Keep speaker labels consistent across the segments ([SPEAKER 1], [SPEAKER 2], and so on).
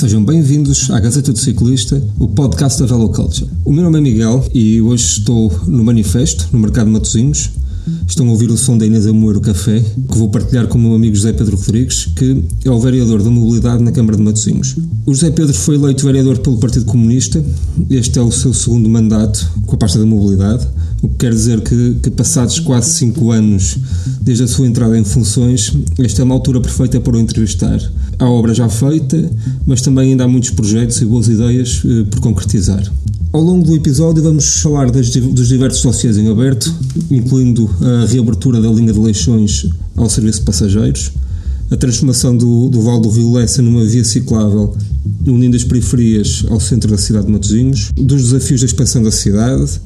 [SPEAKER 1] Sejam bem-vindos à Gazeta do Ciclista, o podcast da Velo Culture. O meu nome é Miguel e hoje estou no Manifesto, no Mercado de Matosinhos. Estão a ouvir o som da Inês Amoeiro Café, que vou partilhar com o meu amigo José Pedro Rodrigues, que é o vereador da mobilidade na Câmara de Matosinhos. O José Pedro foi eleito vereador pelo Partido Comunista, este é o seu segundo mandato com a pasta da mobilidade, o que quer dizer que, que passados quase cinco anos desde a sua entrada em funções, esta é uma altura perfeita para o entrevistar há obra já feita, mas também ainda há muitos projetos e boas ideias eh, por concretizar. Ao longo do episódio vamos falar das, dos diversos dossiês em aberto, incluindo a reabertura da linha de Leixões ao serviço de passageiros, a transformação do, do Val do Rio Lessa numa via ciclável unindo as periferias ao centro da cidade de Matosinhos, dos desafios da expansão da cidade,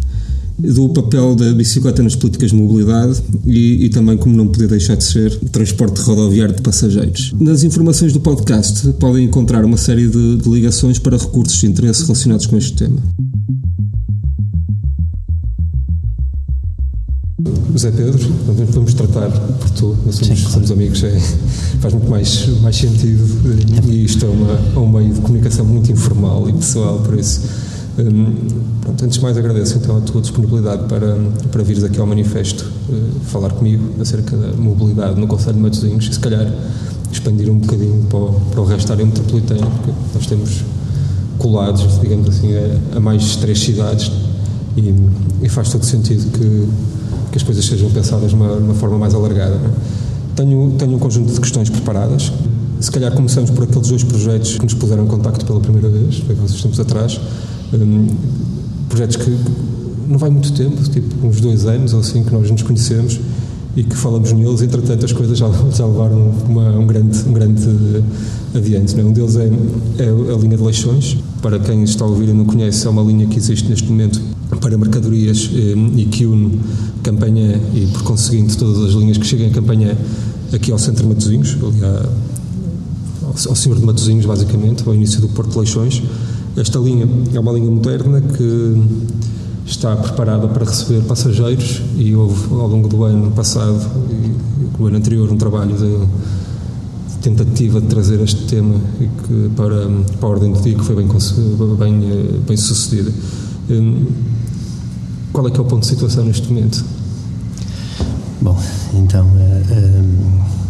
[SPEAKER 1] do papel da bicicleta nas políticas de mobilidade e, e, também, como não podia deixar de ser, transporte rodoviário de passageiros. Nas informações do podcast podem encontrar uma série de, de ligações para recursos de interesse relacionados com este tema. José Pedro, vamos tratar por tu, nós somos, somos amigos, é, faz muito mais, mais sentido e isto é uma, um meio de comunicação muito informal e pessoal, por isso pronto, antes de mais agradeço então a tua disponibilidade para, para vires aqui ao manifesto uh, falar comigo acerca da mobilidade no Conselho de Matosinhos e se calhar expandir um bocadinho para o, para o resto da área metropolitana, porque nós temos colados, digamos assim, a, a mais três cidades e, e, faz todo sentido que, que as coisas sejam pensadas de uma, uma forma mais alargada. É? Tenho, tenho um conjunto de questões preparadas. Se calhar começamos por aqueles dois projetos que nos puseram em contacto pela primeira vez, há uns tempos atrás, um, projetos que não vai muito tempo, tipo uns dois anos ou assim que nós nos conhecemos e que falamos neles, entretanto as coisas já, já levaram uma, um, grande, um grande adiante. Né? Um deles é, é, a linha de Leixões, para quem está a ouvir e não conhece, é uma linha que existe neste momento para mercadorias e que une Campanha e, por conseguinte, todas as linhas que chegam a Campanha aqui ao centro de Matosinhos, ali ao, ao Senhor de Matosinhos, basicamente, ao início do Porto de Leixões. Esta linha é uma linha moderna que está preparada para receber passageiros e houve ao longo do ano passado e o ano anterior um trabalho de tentativa de trazer este tema que para, para a ordem do dia que foi bem, bem, bem sucedida. Hum, qual é que é o ponto de situação neste momento?
[SPEAKER 2] Bom, então uh, um,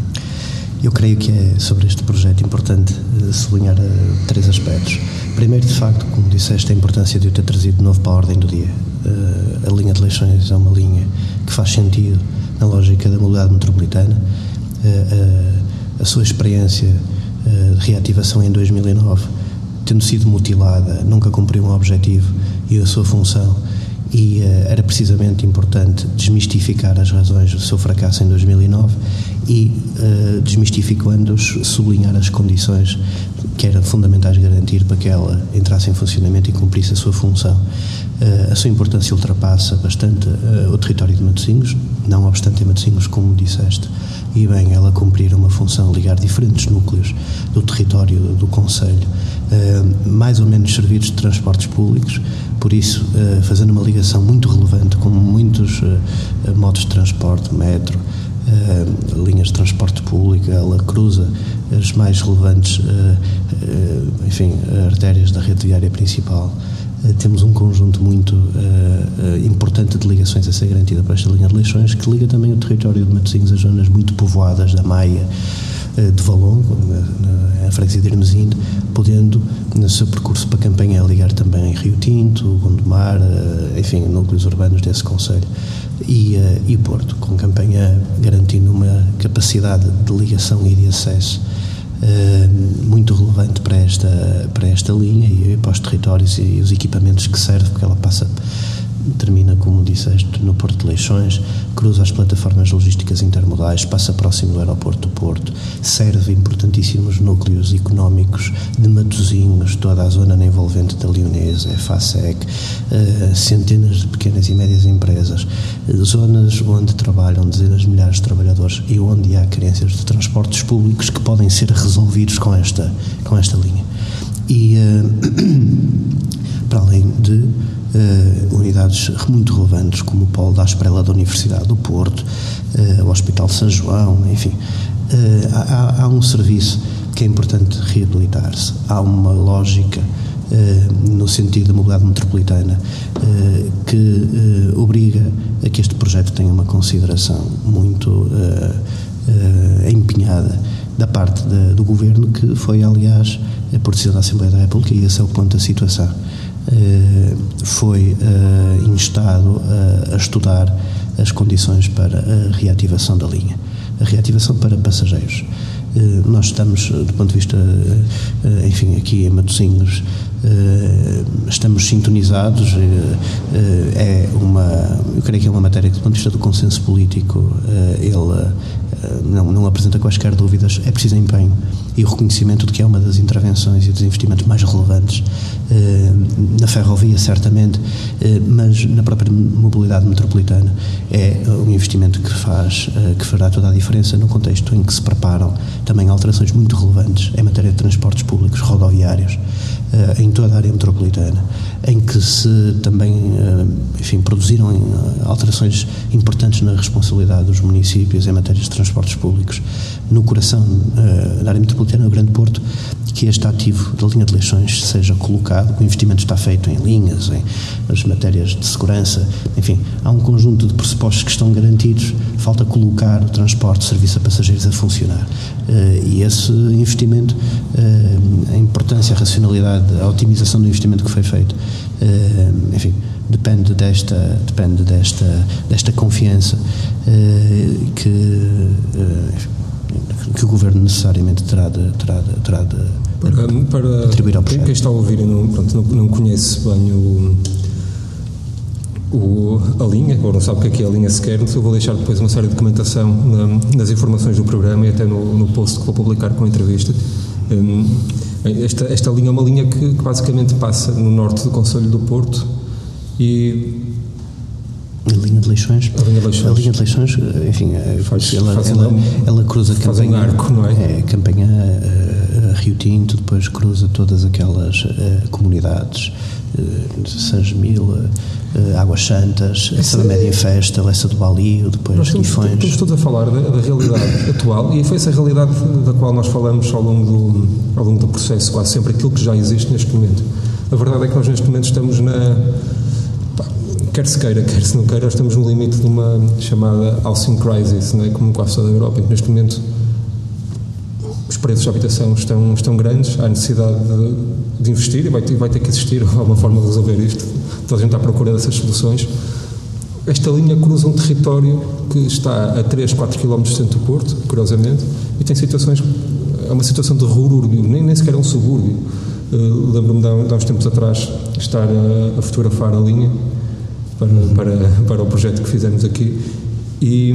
[SPEAKER 2] eu creio que é sobre este projeto importante uh, sublinhar uh, três aspectos. Primeiro, de facto, como disseste, a importância de eu ter trazido de novo para a ordem do dia. Uh, a linha de eleições é uma linha que faz sentido na lógica da mobilidade metropolitana. A sua experiência de reativação em 2009, tendo sido mutilada, nunca cumpriu um objetivo e a sua função e uh, era precisamente importante desmistificar as razões do seu fracasso em 2009 e, uh, desmistificando-os, sublinhar as condições que eram fundamentais garantir para que ela entrasse em funcionamento e cumprisse a sua função. Uh, a sua importância ultrapassa bastante o território de Matosinhos, não obstante em Matosinhos, como disseste, e bem ela cumprir uma função, ligar diferentes núcleos do território do Conselho, mais ou menos servidos de transportes públicos, por isso, uh, fazendo uma ligação muito relevante com muitos uh, modos de transporte, metro, uh, linhas de transporte público, ela cruza as mais relevantes, enfim, artérias da rede viária principal. temos um conjunto muito importante de ligações a ser garantida para esta linha de leixões, que liga também o território de Matosinhos a zonas muito povoadas da Maia, de Valongo, na, na freguesia de Hermesinde, podendo, no seu percurso para a campanha, ligar também Rio Tinto, Gondomar, eh, enfim, núcleos urbanos desse Conselho, e, eh, e Porto, com campanha garantindo uma capacidade de ligação e de acesso muito relevante para esta, para esta linha e para os territórios e os equipamentos que serve, porque ela passa termina, como disseste, no Porto de Leixões, cruza as plataformas logísticas intermodais, passa próximo do aeroporto do Porto, serve importantíssimos núcleos económicos de Matosinhos, toda a zona envolvente da Leonesa, FASEC, uh, centenas de pequenas e médias empresas, zonas onde trabalham dezenas de milhares de trabalhadores e onde há carências de transportes públicos que podem ser resolvidos com esta, com esta linha. E, uh, para além de uh, unidades muito relevantes, como o Polo da Asprela da Universidade do Porto, uh, o Hospital São João, enfim. Uh, há, há, um serviço que é importante reabilitar-se. Há uma lógica no sentido da mobilidade metropolitana que obriga a que este projeto tenha uma consideração muito empenhada da parte de, do Governo, que foi, aliás, por decisão da Assembleia da República, e esse é o ponto da situação, foi instado a estudar as condições para a reativação da linha. A reativação para passageiros. Eh, nós estamos, do ponto de vista, eh, enfim, aqui em Matosinhos, eh, estamos sintonizados. É uma, eu creio que é uma matéria que, do ponto de vista do consenso político, ele não, não apresenta quaisquer dúvidas. É preciso empenho e o reconhecimento de que é uma das intervenções e dos investimentos mais relevantes na ferrovia, certamente, mas na própria mobilidade metropolitana. É um investimento que faz, que fará toda a diferença no contexto em que se preparam também alterações muito relevantes em matéria de transportes públicos rodoviários em toda a área metropolitana, em que se também, enfim, produziram eh, alterações importantes na responsabilidade dos municípios em matéria de transportes públicos no coração da área metropolitana, no Grande Porto, que este ativo da linha de Leixões seja colocado, o investimento está feito em linhas, em as matérias de segurança, enfim, há um conjunto de pressupostos que estão garantidos, falta colocar o transporte, o serviço a passageiros a funcionar. Uh, e esse investimento, uh, a importância, a racionalidade, a otimização do investimento que foi feito, uh, enfim, depende desta, depende desta, desta confiança que, que o Governo necessariamente terá de, terá de, terá de
[SPEAKER 1] para, para
[SPEAKER 2] atribuir ao projeto.
[SPEAKER 1] Quem está a ouvir e não, pronto, não, não conhece bem o, o, a linha, ou não sabe o que é, que é a linha sequer, eu vou deixar depois uma série de documentação na, nas informações do programa e até no, no post que vou publicar com a entrevista. Um, esta, esta linha é uma linha que, que, basicamente passa no norte do Conselho do Porto e.
[SPEAKER 2] A linha de Leixões.
[SPEAKER 1] A linha de Leixões.
[SPEAKER 2] A linha de Leixões, enfim, é, faz, ela, faz ela, ela, cruza
[SPEAKER 1] faz campanha. Um arco, não é?
[SPEAKER 2] É, campanha uh, Rio Tinto, depois cruza todas aquelas uh, comunidades, uh, San Gemil, uh, Águas Santas, essa da Média Festa, Lessa do Balio, depois nós
[SPEAKER 1] estamos,
[SPEAKER 2] Guifões.
[SPEAKER 1] Estamos todos a falar da, da, realidade atual e foi essa realidade da qual nós falamos ao longo, do, ao longo do processo, quase sempre aquilo que já existe neste momento. A verdade é que nós neste momento estamos na. Quer se queira, quer se não queira, estamos no limite de uma chamada housing crisis, não é? como quase toda a Europa, em que neste momento os preços de habitação estão, estão grandes, há necessidade de, de investir e vai, vai ter que existir alguma forma de resolver isto toda a gente está à procura dessas soluções. Esta linha cruza um território que está a 3, 4 km do centro do Porto, curiosamente, e tem situações, é uma situação de rurúrbio, nem, nem sequer é um subúrbio. Uh, Lembro-me de, há uns tempos atrás estar a, a fotografar a linha para, para, para o projeto que fizemos aqui e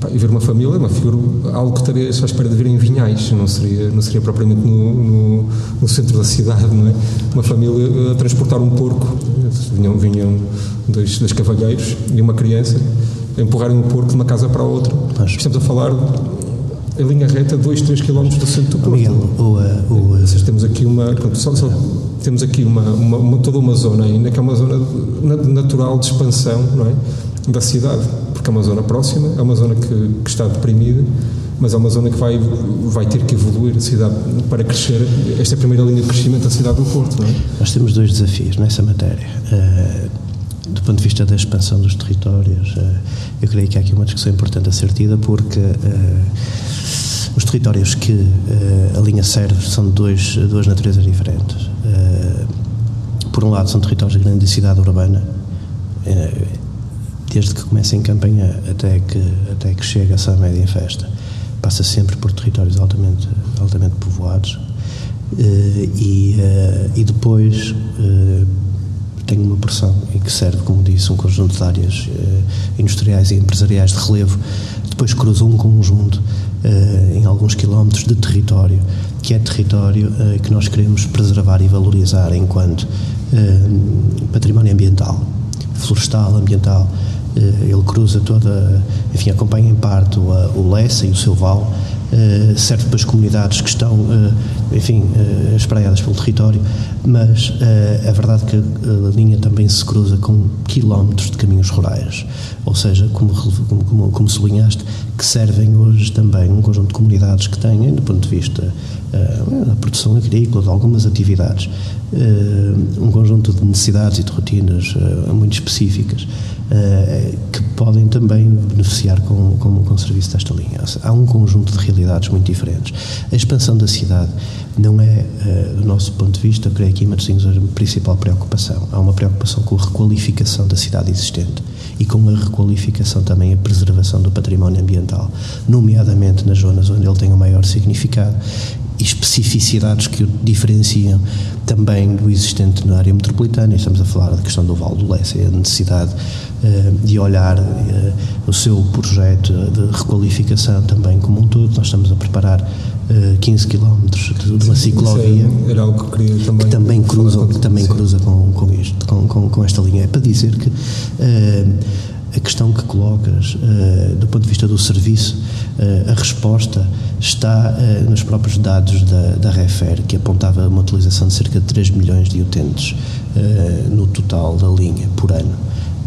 [SPEAKER 1] pá, e ver uma família, uma figura, algo que estaria à espera de ver em Vinhais, não seria, não seria propriamente no, no, no centro da cidade, não é? Uma família a transportar um porco, vinham, vinham dois, dois cavalheiros e uma criança, a empurrarem um porco de uma casa para a outra. Mas... Estamos a falar em linha reta 2, 3 km do centro do Porto.
[SPEAKER 2] Miguel, o, uh, o,
[SPEAKER 1] temos aqui uma, pronto, só, só, temos aqui uma, uma, uma, toda uma zona ainda que é uma zona natural de expansão, não é? da cidade, porque é uma zona próxima, é uma zona que, que está deprimida, mas é uma zona que vai, vai ter que evoluir a cidade para crescer. Esta é a primeira linha de crescimento da cidade do Porto, não é?
[SPEAKER 2] Nós temos dois desafios nessa matéria. Uh, do ponto de vista da expansão dos territórios, uh, eu creio que há aqui uma discussão importante a ser tida, porque uh, os territórios que a linha serve são de dois, duas naturezas diferentes. por um lado, são territórios de grande densidade urbana desde que começa em campanha até que, até que chega a São Média em Festa. Passa sempre por territórios altamente, altamente povoados e, e depois em que serve, como disse, um conjunto de áreas industriais e empresariais de relevo. Depois cruza um conjunto em alguns quilómetros de território, que é território que nós queremos preservar e valorizar enquanto património ambiental, florestal, ambiental, eh, ele cruza toda, enfim, acompanha em parte o, o Lessa e o seu vale, uh, serve para as comunidades que estão, uh, enfim, uh, espraiadas pelo território, mas é verdade que a linha também se cruza com quilómetros de caminhos rurais, ou seja, como, como, como, sublinhaste, que servem hoje também um conjunto de comunidades que têm, do ponto de vista da produção agrícola, de algumas atividades, um conjunto de necessidades e de rotinas muito específicas que podem também beneficiar com, com, com o serviço desta linha. Há um conjunto de realidades muito diferentes. A expansão da cidade não é, uh, do nosso ponto de vista, creio que em a principal preocupação. Há uma preocupação com a requalificação da cidade existente e com a requalificação também a preservação do património ambiental, nomeadamente nas zonas onde ele tem o maior significado especificidades que o diferenciam também do existente na área metropolitana. E estamos a falar da questão do Val do Lesse, a necessidade uh, de olhar uh, o seu projeto de requalificação também como um todo. Nós estamos a preparar uh, 15 km de, de uma ciclovia
[SPEAKER 1] é, era algo que, queria também
[SPEAKER 2] que também cruza, que também cruza com, com, isto, com, com, com, esta linha. É para dizer que a questão que colocas uh, do ponto de vista do serviço, uh, a resposta está uh, nos próprios dados da, da Refer, que apontava uma utilização de cerca de 3 milhões de utentes no total da linha por ano.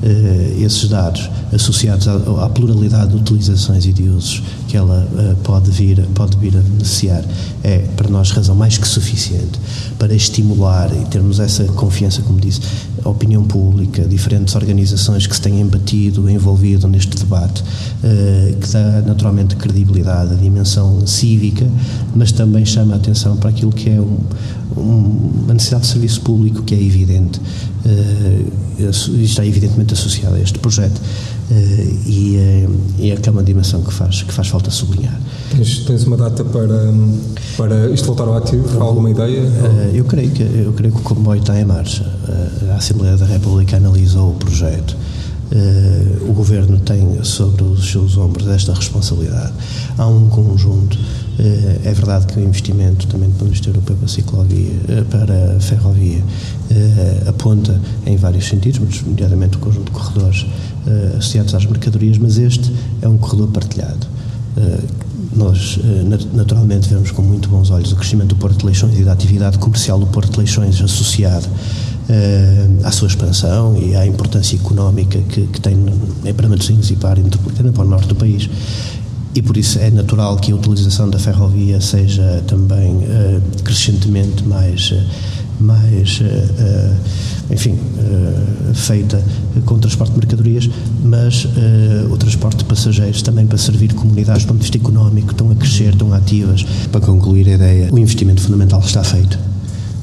[SPEAKER 2] Uh, esses dados associados à, à, pluralidade de utilizações e de usos que ela uh, pode, vir, pode vir a beneficiar. É, para nós, razão mais que suficiente para estimular e termos essa confiança, como disse, a opinião pública, diferentes organizações que se têm embatido, envolvido neste debate, uh, que dá naturalmente credibilidade, a dimensão cívica, mas também chama a atenção para aquilo que é um, um, uma necessidade de serviço público que é evidente está evidentemente associado a este projeto uh, e, uh, e é que é uma dimensão que faz, que faz falta sublinhar.
[SPEAKER 1] Tens, tens uma data para, para isto voltar ao ativo? Há alguma ideia?
[SPEAKER 2] eu, creio que, eu creio que o comboio está em marcha. a Assembleia da República analisou o projeto. Uh, o Governo tem sobre os seus ombros esta responsabilidade. Há um conjunto eh, é verdade que o investimento também do ponto de europeu para a ciclovia, eh, para a ferrovia, eh, aponta em vários sentidos, mas nomeadamente o conjunto de corredores associados às mercadorias, mas este é um corredor partilhado. Nós, naturalmente, vemos com muito bons olhos o crescimento do Porto de Leixões e da atividade comercial do Porto de Leixões associado à sua expansão e à importância económica que, que tem para Matosinhos e para a metropolitana, para o norte do país e por isso é natural que a utilização da ferrovia seja também uh, crescentemente mais, uh, mais enfim, feita com o transporte de mercadorias, mas o transporte de passageiros também para servir comunidades do ponto de vista económico estão a crescer, estão ativas. Para concluir a ideia, o investimento fundamental está feito.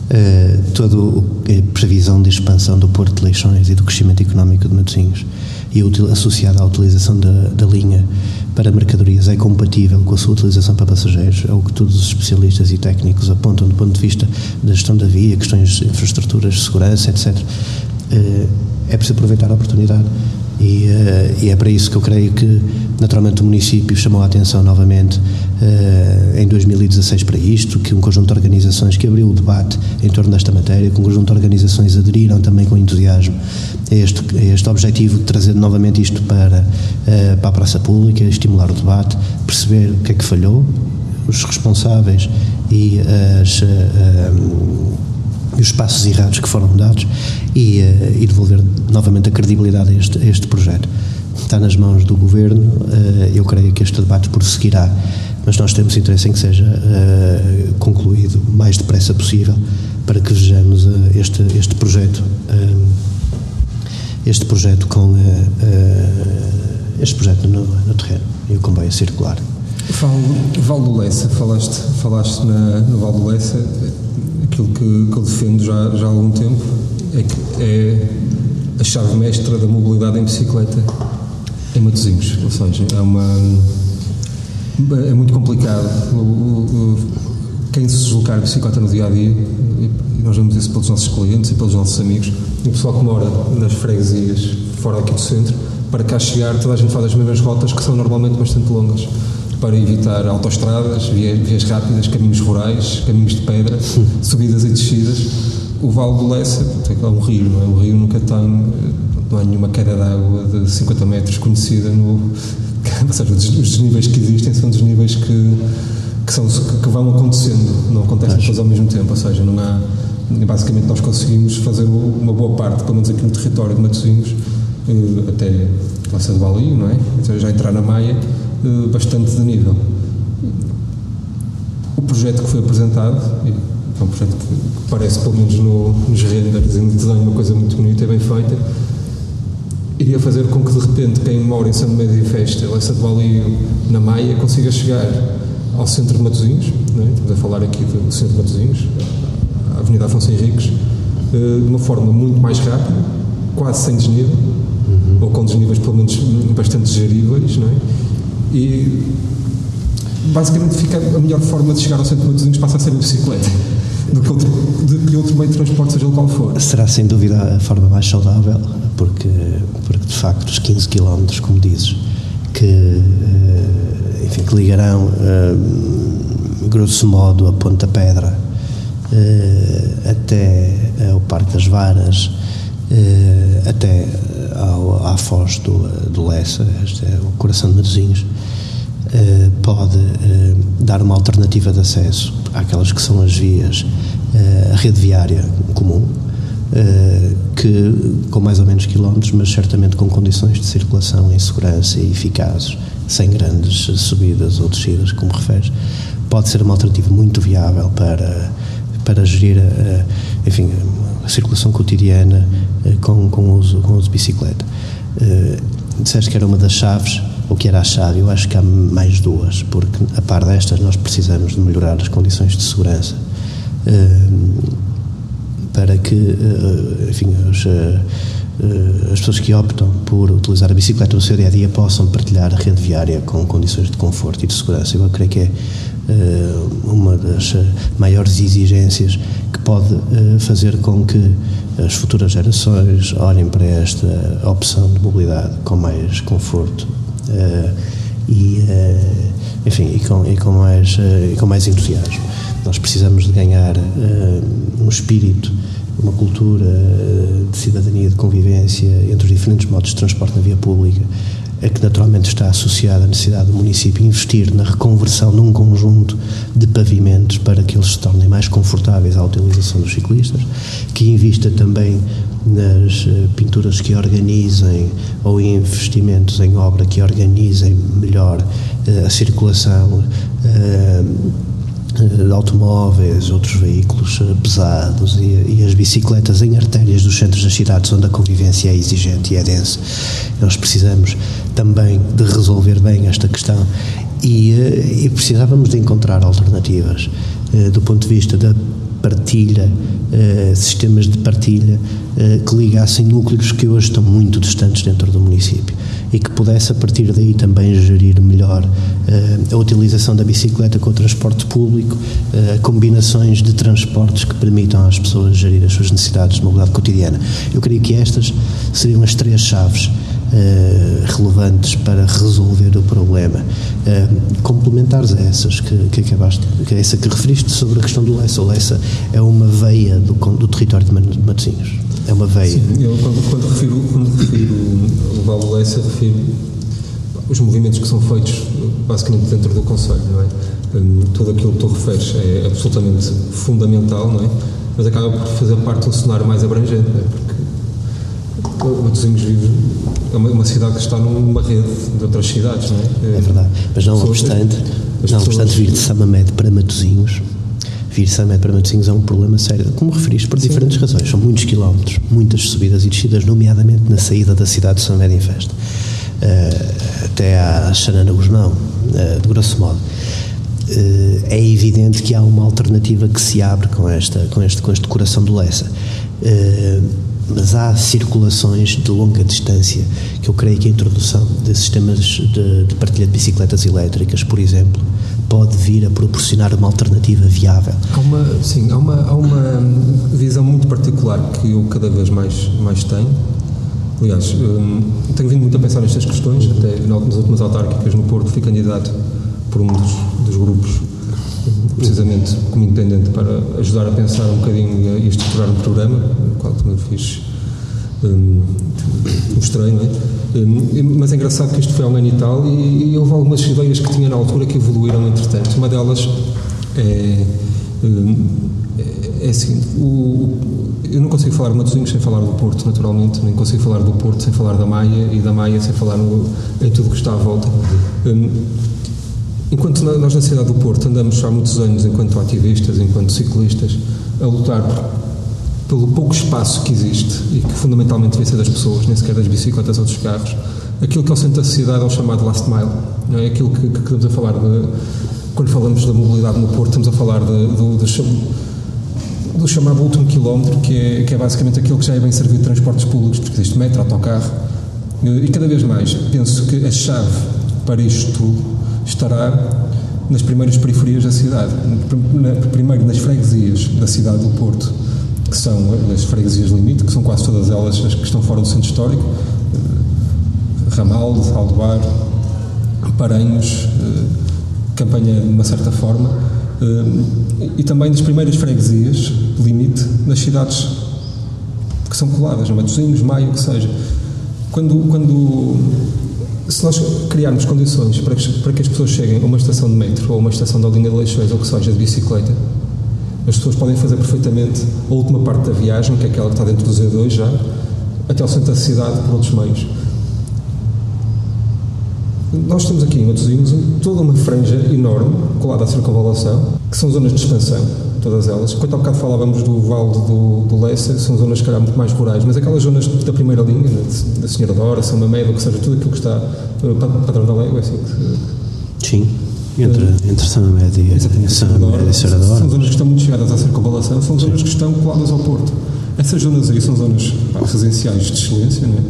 [SPEAKER 2] Uh, toda a previsão de expansão do Porto de Leixões e do crescimento económico de Matosinhos e associada à utilização da, da linha para mercadorias é compatível com a sua utilização para passageiros, é o que todos os especialistas e técnicos apontam do ponto de vista da gestão da via, questões de infraestruturas segurança, etc. Eh, é preciso aproveitar a oportunidade e, uh, e, é para isso que eu creio que, naturalmente, o município chamou a atenção novamente uh, em 2016 para isto, que um conjunto de organizações que abriu o debate em torno desta matéria, que um conjunto de organizações aderiram também com entusiasmo a este, a este objetivo de trazer novamente isto para, uh, para a praça pública, estimular o debate, perceber o que é que falhou, os responsáveis e as e os passos errados que foram dados e, uh, e devolver novamente a credibilidade a este, a este, projeto. Está nas mãos do Governo, uh, eu creio que este debate prosseguirá, mas nós temos interesse em que seja uh, concluído o mais depressa possível para que vejamos este, este projeto este projeto com este projeto no, no terreno e o comboio circular.
[SPEAKER 1] Val do Lessa, falaste, falaste na, no Val do Lessa, aquilo que, que eu defendo já, já há algum tempo é que é a chave mestra da mobilidade em bicicleta. Em Matosinhos, ou seja, é uma é muito complicado o, o, quem se deslocar de bicicleta no dia a dia nós vemos isso pelos nossos clientes e pelos nossos amigos e o pessoal que mora nas freguesias fora aqui do centro para cá chegar toda a gente faz as mesmas rotas que são normalmente bastante longas para evitar autoestradas, vias, vias rápidas, caminhos rurais, caminhos de pedra, subidas e descidas. O Vale do Lessa é um rio, não é? O rio nunca tem, não há nenhuma queda de água de 50 metros conhecida no. Ou seja, os desníveis que existem são desníveis que que, são, que vão acontecendo, não acontecem todas ao mesmo tempo, ou seja, não há. Basicamente, nós conseguimos fazer uma boa parte, pelo menos aqui no território de Matosinhos, uh, até Laça de Balio, não é? Então, já entrar na Maia, uh, bastante de nível. O projeto que foi apresentado, é um projeto que, parece, pelo menos no, nos renders e no desenho, uma coisa muito bonita e bem feita, iria fazer com que de repente quem mora em São Médio e Festa, Leça de Balio, na Maia, consiga chegar ao centro de Matosinhos, é? estamos a falar aqui do centro de Matosinhos, a Avenida Afonso Henriques, eh, de uma forma muito mais rápida, quase sem desnível, uhum. ou com desníveis pelo menos bastante geríveis, não é? E basicamente fica a melhor forma de chegar ao centro de Matosinhos passa a ser a bicicleta do que outro, de que outro meio de transporte, seja o qual for.
[SPEAKER 2] Será sem dúvida a forma mais saudável, porque, porque de facto os 15 km, como dizes, que, eh, enfim, que ligarão, eh, grosso modo, a Ponta Pedra eh, até ao Parque das Varas, até ao, à foz do, do Lessa, este é o coração de Matosinhos, pode dar uma alternativa de acesso àquelas que são as vias, a rede viária comum, que com mais ou menos quilómetros, mas certamente com condições de circulação em segurança e eficazes, sem grandes subidas ou descidas, como referes, pode ser uma alternativa muito viável para, para gerir, a, enfim, a circulação cotidiana com, com, uso, com uso de bicicleta. Disseste que era uma das chaves, ou que era a chave, eu acho que há mais duas, porque a par destas nós precisamos de melhorar as condições de segurança. Uh, para que, eh, enfim, eh, eh, as pessoas que optam por utilizar a bicicleta no seu dia a dia possam partilhar a rede viária com condições de conforto e de segurança. Eu creio que é uma das maiores exigências que pode fazer com que as futuras gerações olhem para esta opção de mobilidade com mais conforto e, enfim, e com, e com, mais, e com mais entusiasmo. Nós precisamos de ganhar um espírito uma cultura de cidadania, de convivência entre os diferentes modos de transporte na via pública, é que naturalmente está associada à necessidade do município investir na reconversão de um conjunto de pavimentos para que eles se tornem mais confortáveis à utilização dos ciclistas, que invista também nas eh, pinturas que organizem ou investimentos em obra que organizem melhor eh, a circulação eh, de automóveis, outros veículos eh, pesados e, e, as bicicletas em artérias dos centros das cidades onde a convivência é exigente e é densa. Nós precisamos também de resolver bem esta questão e, eh, e precisávamos de encontrar alternativas eh, do ponto de vista da partilha, sistemas de partilha que ligassem núcleos que hoje estão muito distantes dentro do município e que pudesse a partir daí também gerir melhor uh, a utilização da bicicleta com o transporte público, combinações de transportes que permitam às pessoas gerir as suas necessidades de mobilidade cotidiana. Eu creio que estas seriam as três chaves relevantes para resolver o problema. Uh, complementares a essas que, que acabaste, que é essa que referiste sobre a questão do Lessa. O Lessa é uma veia do, do território de Matosinhos. É uma veia.
[SPEAKER 1] Sim, eu quando, quando refiro, quando refiro o Vale Lessa, refiro os movimentos que são feitos basicamente dentro do Conselho, não é? Um, tudo aquilo que tu referes é absolutamente fundamental, não é? Mas acaba por fazer parte de um cenário mais abrangente, não é? Porque o Matosinhos vive é uma, uma, cidade que está numa rede de outras cidades, não é?
[SPEAKER 2] É verdade. Mas não obstante, não obstante vir de Samamed para Matosinhos, vir Samed para Matosinhos é um problema sério, como referiste, por diferentes Sim. razões. São muitos quilómetros, muitas subidas e descidas, nomeadamente na saída da cidade de Samed em Festa, uh, até à Xanana Guzmão, uh, de grosso modo. Uh, é evidente que há uma alternativa que se abre com, esta, com, este, com este coração do Lessa. Mas há circulações de longa distância que eu creio que a introdução de sistemas de, de partilha de bicicletas elétricas, por exemplo, pode vir a proporcionar uma alternativa viável.
[SPEAKER 1] Há uma, sim, há uma, há uma visão muito particular que eu cada vez mais, mais tenho. Aliás, hum, tenho vindo muito a pensar nestas questões, até nas últimas autárquicas no Porto fui candidato por um dos, dos grupos, precisamente como independente, para ajudar a pensar um bocadinho e a, estruturar um programa, no qual também fiz um, mostrei, não é? Um, mas é engraçado que isto foi há um e tal e, e houve algumas ideias que tinha na altura que evoluíram entretanto. Uma delas é, um, é, é a seguinte: o, eu não consigo falar de Matosinhos sem falar do Porto, naturalmente, nem consigo falar do Porto sem falar da Maia e da Maia sem falar no, em tudo que está à volta. Um, enquanto nós na cidade do Porto andamos há muitos anos, enquanto ativistas, enquanto ciclistas, a lutar pelo pouco espaço que existe e que fundamentalmente devia ser das pessoas, nem sequer das bicicletas ou dos carros, aquilo que é o centro da cidade é o chamado last mile. Não é aquilo que, que estamos a falar de. Quando falamos da mobilidade no Porto, estamos a falar de, do, do, do chamado último quilómetro, que é, que é basicamente aquilo que já é bem servido de transportes públicos, porque existe metro, autocarro. E cada vez mais penso que a chave para isto tudo estará nas primeiras periferias da cidade. Primeiro nas freguesias da cidade do Porto que são as freguesias limite, que são quase todas elas as que estão fora do centro histórico, eh, Ramalde, Aldoar, Paranhos, eh, Campanha de uma certa forma, eh, e também das primeiras freguesias limite nas cidades que são coladas, Matosinhos, Maio, que seja. Quando, quando se nós criarmos condições para que, para que as pessoas cheguem a uma estação de metro ou uma estação da linha de Leixões ou que seja de bicicleta, as pessoas podem fazer perfeitamente a última parte da viagem, que é aquela que está dentro do Z2 já, até ao centro da cidade por outros meios. Nós temos aqui em Matosinhos toda uma franja enorme colada à circunvalação, que são zonas de expansão, todas elas. Enquanto há bocado falávamos do Vale do, do são zonas que eram muito mais rurais, mas aquelas zonas da primeira linha, né, da Senhora Dora, São Mamede, que seja, tudo aquilo que está, uh, Padrão da Légua, é assim
[SPEAKER 2] que... Sim. Entre, uh, entre São Média e São Média e Serrador.
[SPEAKER 1] São zonas que estão muito chegadas à circunvalação, são zonas Sim. que estão coladas ao Porto. Essas zonas aí são zonas pá, residenciais de excelência, não é?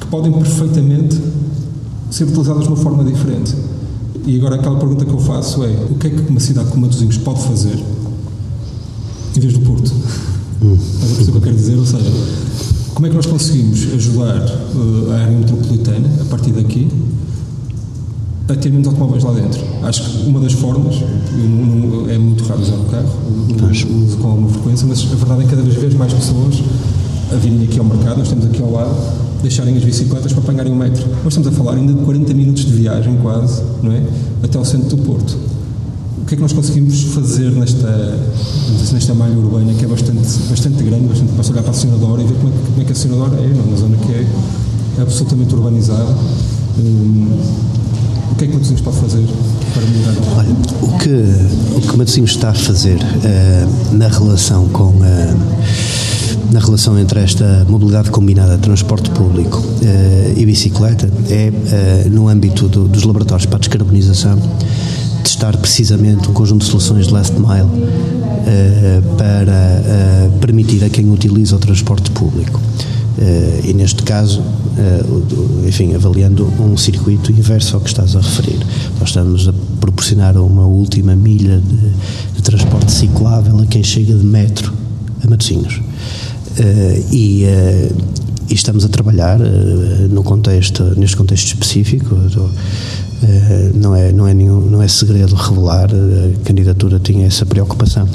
[SPEAKER 1] que podem perfeitamente ser utilizadas de uma forma diferente. E agora aquela pergunta que eu faço é: o que é que uma cidade como Matosinhos pode fazer em vez do Porto? Hum. Estás a perceber o que eu quero dizer? Ou seja, como é que nós conseguimos ajudar uh, a área metropolitana a partir daqui a ter menos automóveis lá dentro. Acho que uma das formas, não, não, é muito raro usar o carro, uso com alguma frequência, mas a verdade é que cada vez mais pessoas a virem aqui ao mercado, nós estamos aqui ao lado, deixarem as bicicletas para apanharem o metro. Nós estamos a falar ainda de 40 minutos de viagem quase, não é? Até ao centro do Porto. O que é que nós conseguimos fazer nesta, nesta malha urbana que é bastante, bastante grande, bastante, basta olhar para a Senadora e ver como é, como é que a Senadora é, numa zona que é absolutamente urbanizada. Hum, o que é que Matosinhos pode fazer para melhorar?
[SPEAKER 2] Olha, o que, o que Matosinhos está a fazer uh, na relação com a na relação entre esta mobilidade combinada, transporte público uh, e bicicleta, é no âmbito do, dos laboratórios para a descarbonização testar precisamente um conjunto de soluções de last mile uh, para permitir a quem utiliza o transporte público Uh, e neste caso, uh, enfim, avaliando um circuito inverso ao que estás a referir. Nós estamos a proporcionar uma última milha de, de transporte ciclável a quem chega de metro a Matosinhos. Uh, e, e, estamos a trabalhar no contexto, neste contexto específico. Não, é, não, é nenhum, não é segredo revelar, a candidatura tinha essa preocupação.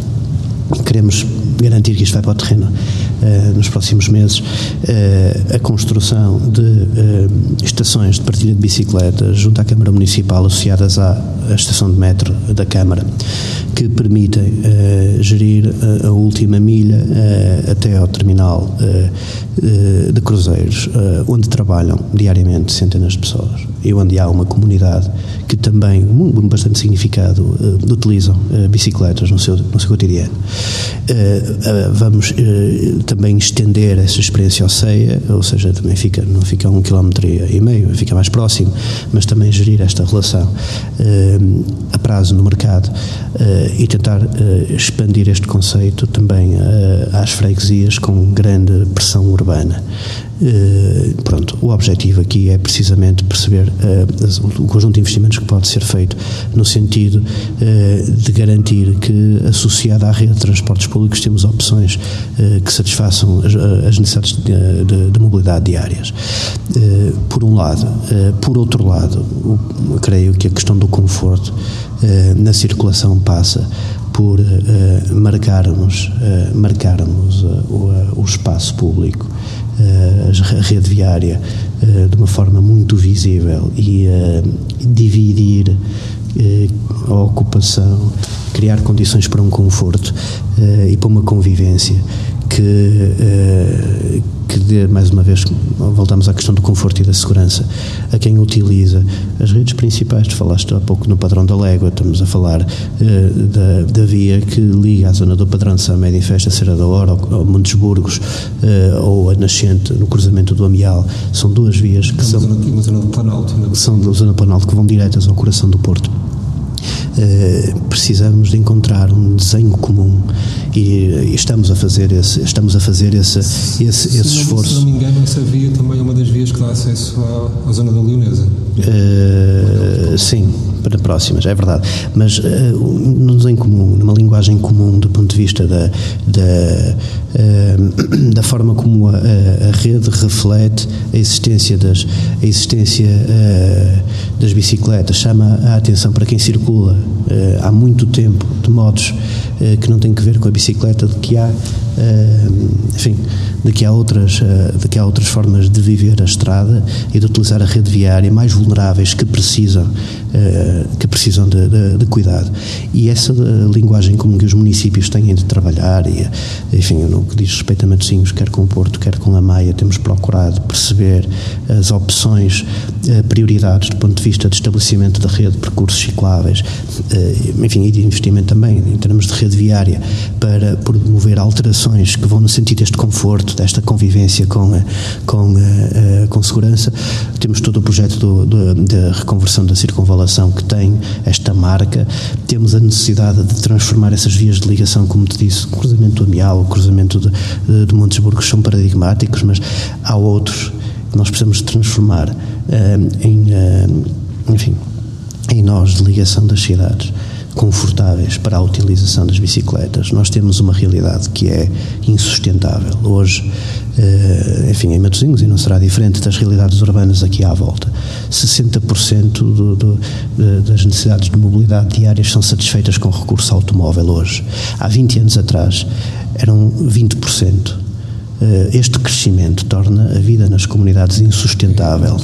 [SPEAKER 2] Queremos garantir que isto vai para o terreno uh, nos próximos meses, uh, a construção de uh, estações de partilha de bicicletas junto à Câmara Municipal associadas à, à estação de metro da Câmara, que permitem gerir a, a, última milha até ao terminal de cruzeiros, onde trabalham diariamente centenas de pessoas e onde há uma comunidade que também, bastante significado, utilizam bicicletas no seu, no seu cotidiano. vamos também estender essa experiência ao CEIA, ou seja, também fica, não fica a um quilómetro e meio, fica mais próximo, mas também gerir esta relação uh, a prazo no mercado uh, e tentar uh, expandir este conceito também às freguesias com grande pressão urbana. Eh, pronto, o objetivo aqui é precisamente perceber uh, o conjunto de investimentos que pode ser feito no sentido uh, de garantir que, associada à rede de transportes públicos, temos opções que satisfaçam as, as necessidades de, de, de, mobilidade diárias. por um lado. por outro lado, creio que a questão do conforto na circulação passa por marcarmos, marcarmos o, o, espaço público, a rede viária, de uma forma muito visível e dividir a ocupação, criar condições para um conforto e para uma convivência que, uh, que dê, mais uma vez, voltamos à questão do conforto e da segurança, a quem utiliza as redes principais. Tu falaste há pouco no padrão da Légua, estamos a falar uh, da, da via que liga a zona do padrão de São Média e Festa, Serra da Hora, ou, Montes Burgos, uh, ou a Nascente, no cruzamento do Amial. São duas vias que
[SPEAKER 1] é
[SPEAKER 2] são.
[SPEAKER 1] Uma zona do Planalto.
[SPEAKER 2] São da zona do Planalto que vão diretas ao coração do Porto. Uh, precisamos de encontrar um desenho comum e, estamos a fazer esse estamos a fazer esse esse, esse
[SPEAKER 1] se
[SPEAKER 2] esforço.
[SPEAKER 1] Se não me engano essa via também é uma das vias que dá acesso à, à zona da Leonesa.
[SPEAKER 2] Uh, sim, para próximas, é verdade. Mas uh, num desenho comum, numa linguagem comum do ponto de vista da, da, uh, da forma como a, a, rede reflete a existência das, a existência, uh, das bicicletas, chama a atenção para quem circula há muito tempo de modos que não têm que ver com a bicicleta, de que há, enfim, de que há outras, de que há outras formas de viver a estrada e de utilizar a rede viária mais vulneráveis que precisam que precisam de, de, de, cuidado. E essa linguagem comum que os municípios têm de trabalhar, e, enfim, no que diz respeito a Matosinhos, quer com o Porto, quer com a Maia, temos procurado perceber as opções, eh, prioridades do ponto de vista de estabelecimento da rede de percursos cicláveis, eh, enfim, e de investimento também em termos de rede viária, para promover alterações que vão no sentido deste conforto, desta convivência com, com, com segurança. Temos todo o projeto do, do, da reconversão da circunvalação que tem esta marca, temos a necessidade de transformar essas vias de ligação, como te disse, o cruzamento do Amial, o cruzamento de, de, de Montesburgos são paradigmáticos, mas há outros que nós precisamos transformar uh, em, uh, enfim, em nós de ligação das cidades confortáveis para a utilização das bicicletas. Nós temos uma realidade que é insustentável. Hoje, eh, enfim, em Matosinhos, e não será diferente das realidades urbanas aqui à volta, 60% do, do, das necessidades de mobilidade diárias são satisfeitas com recurso automóvel hoje. Há 20 anos atrás eram 20%. Eh, este crescimento torna a vida nas comunidades insustentável.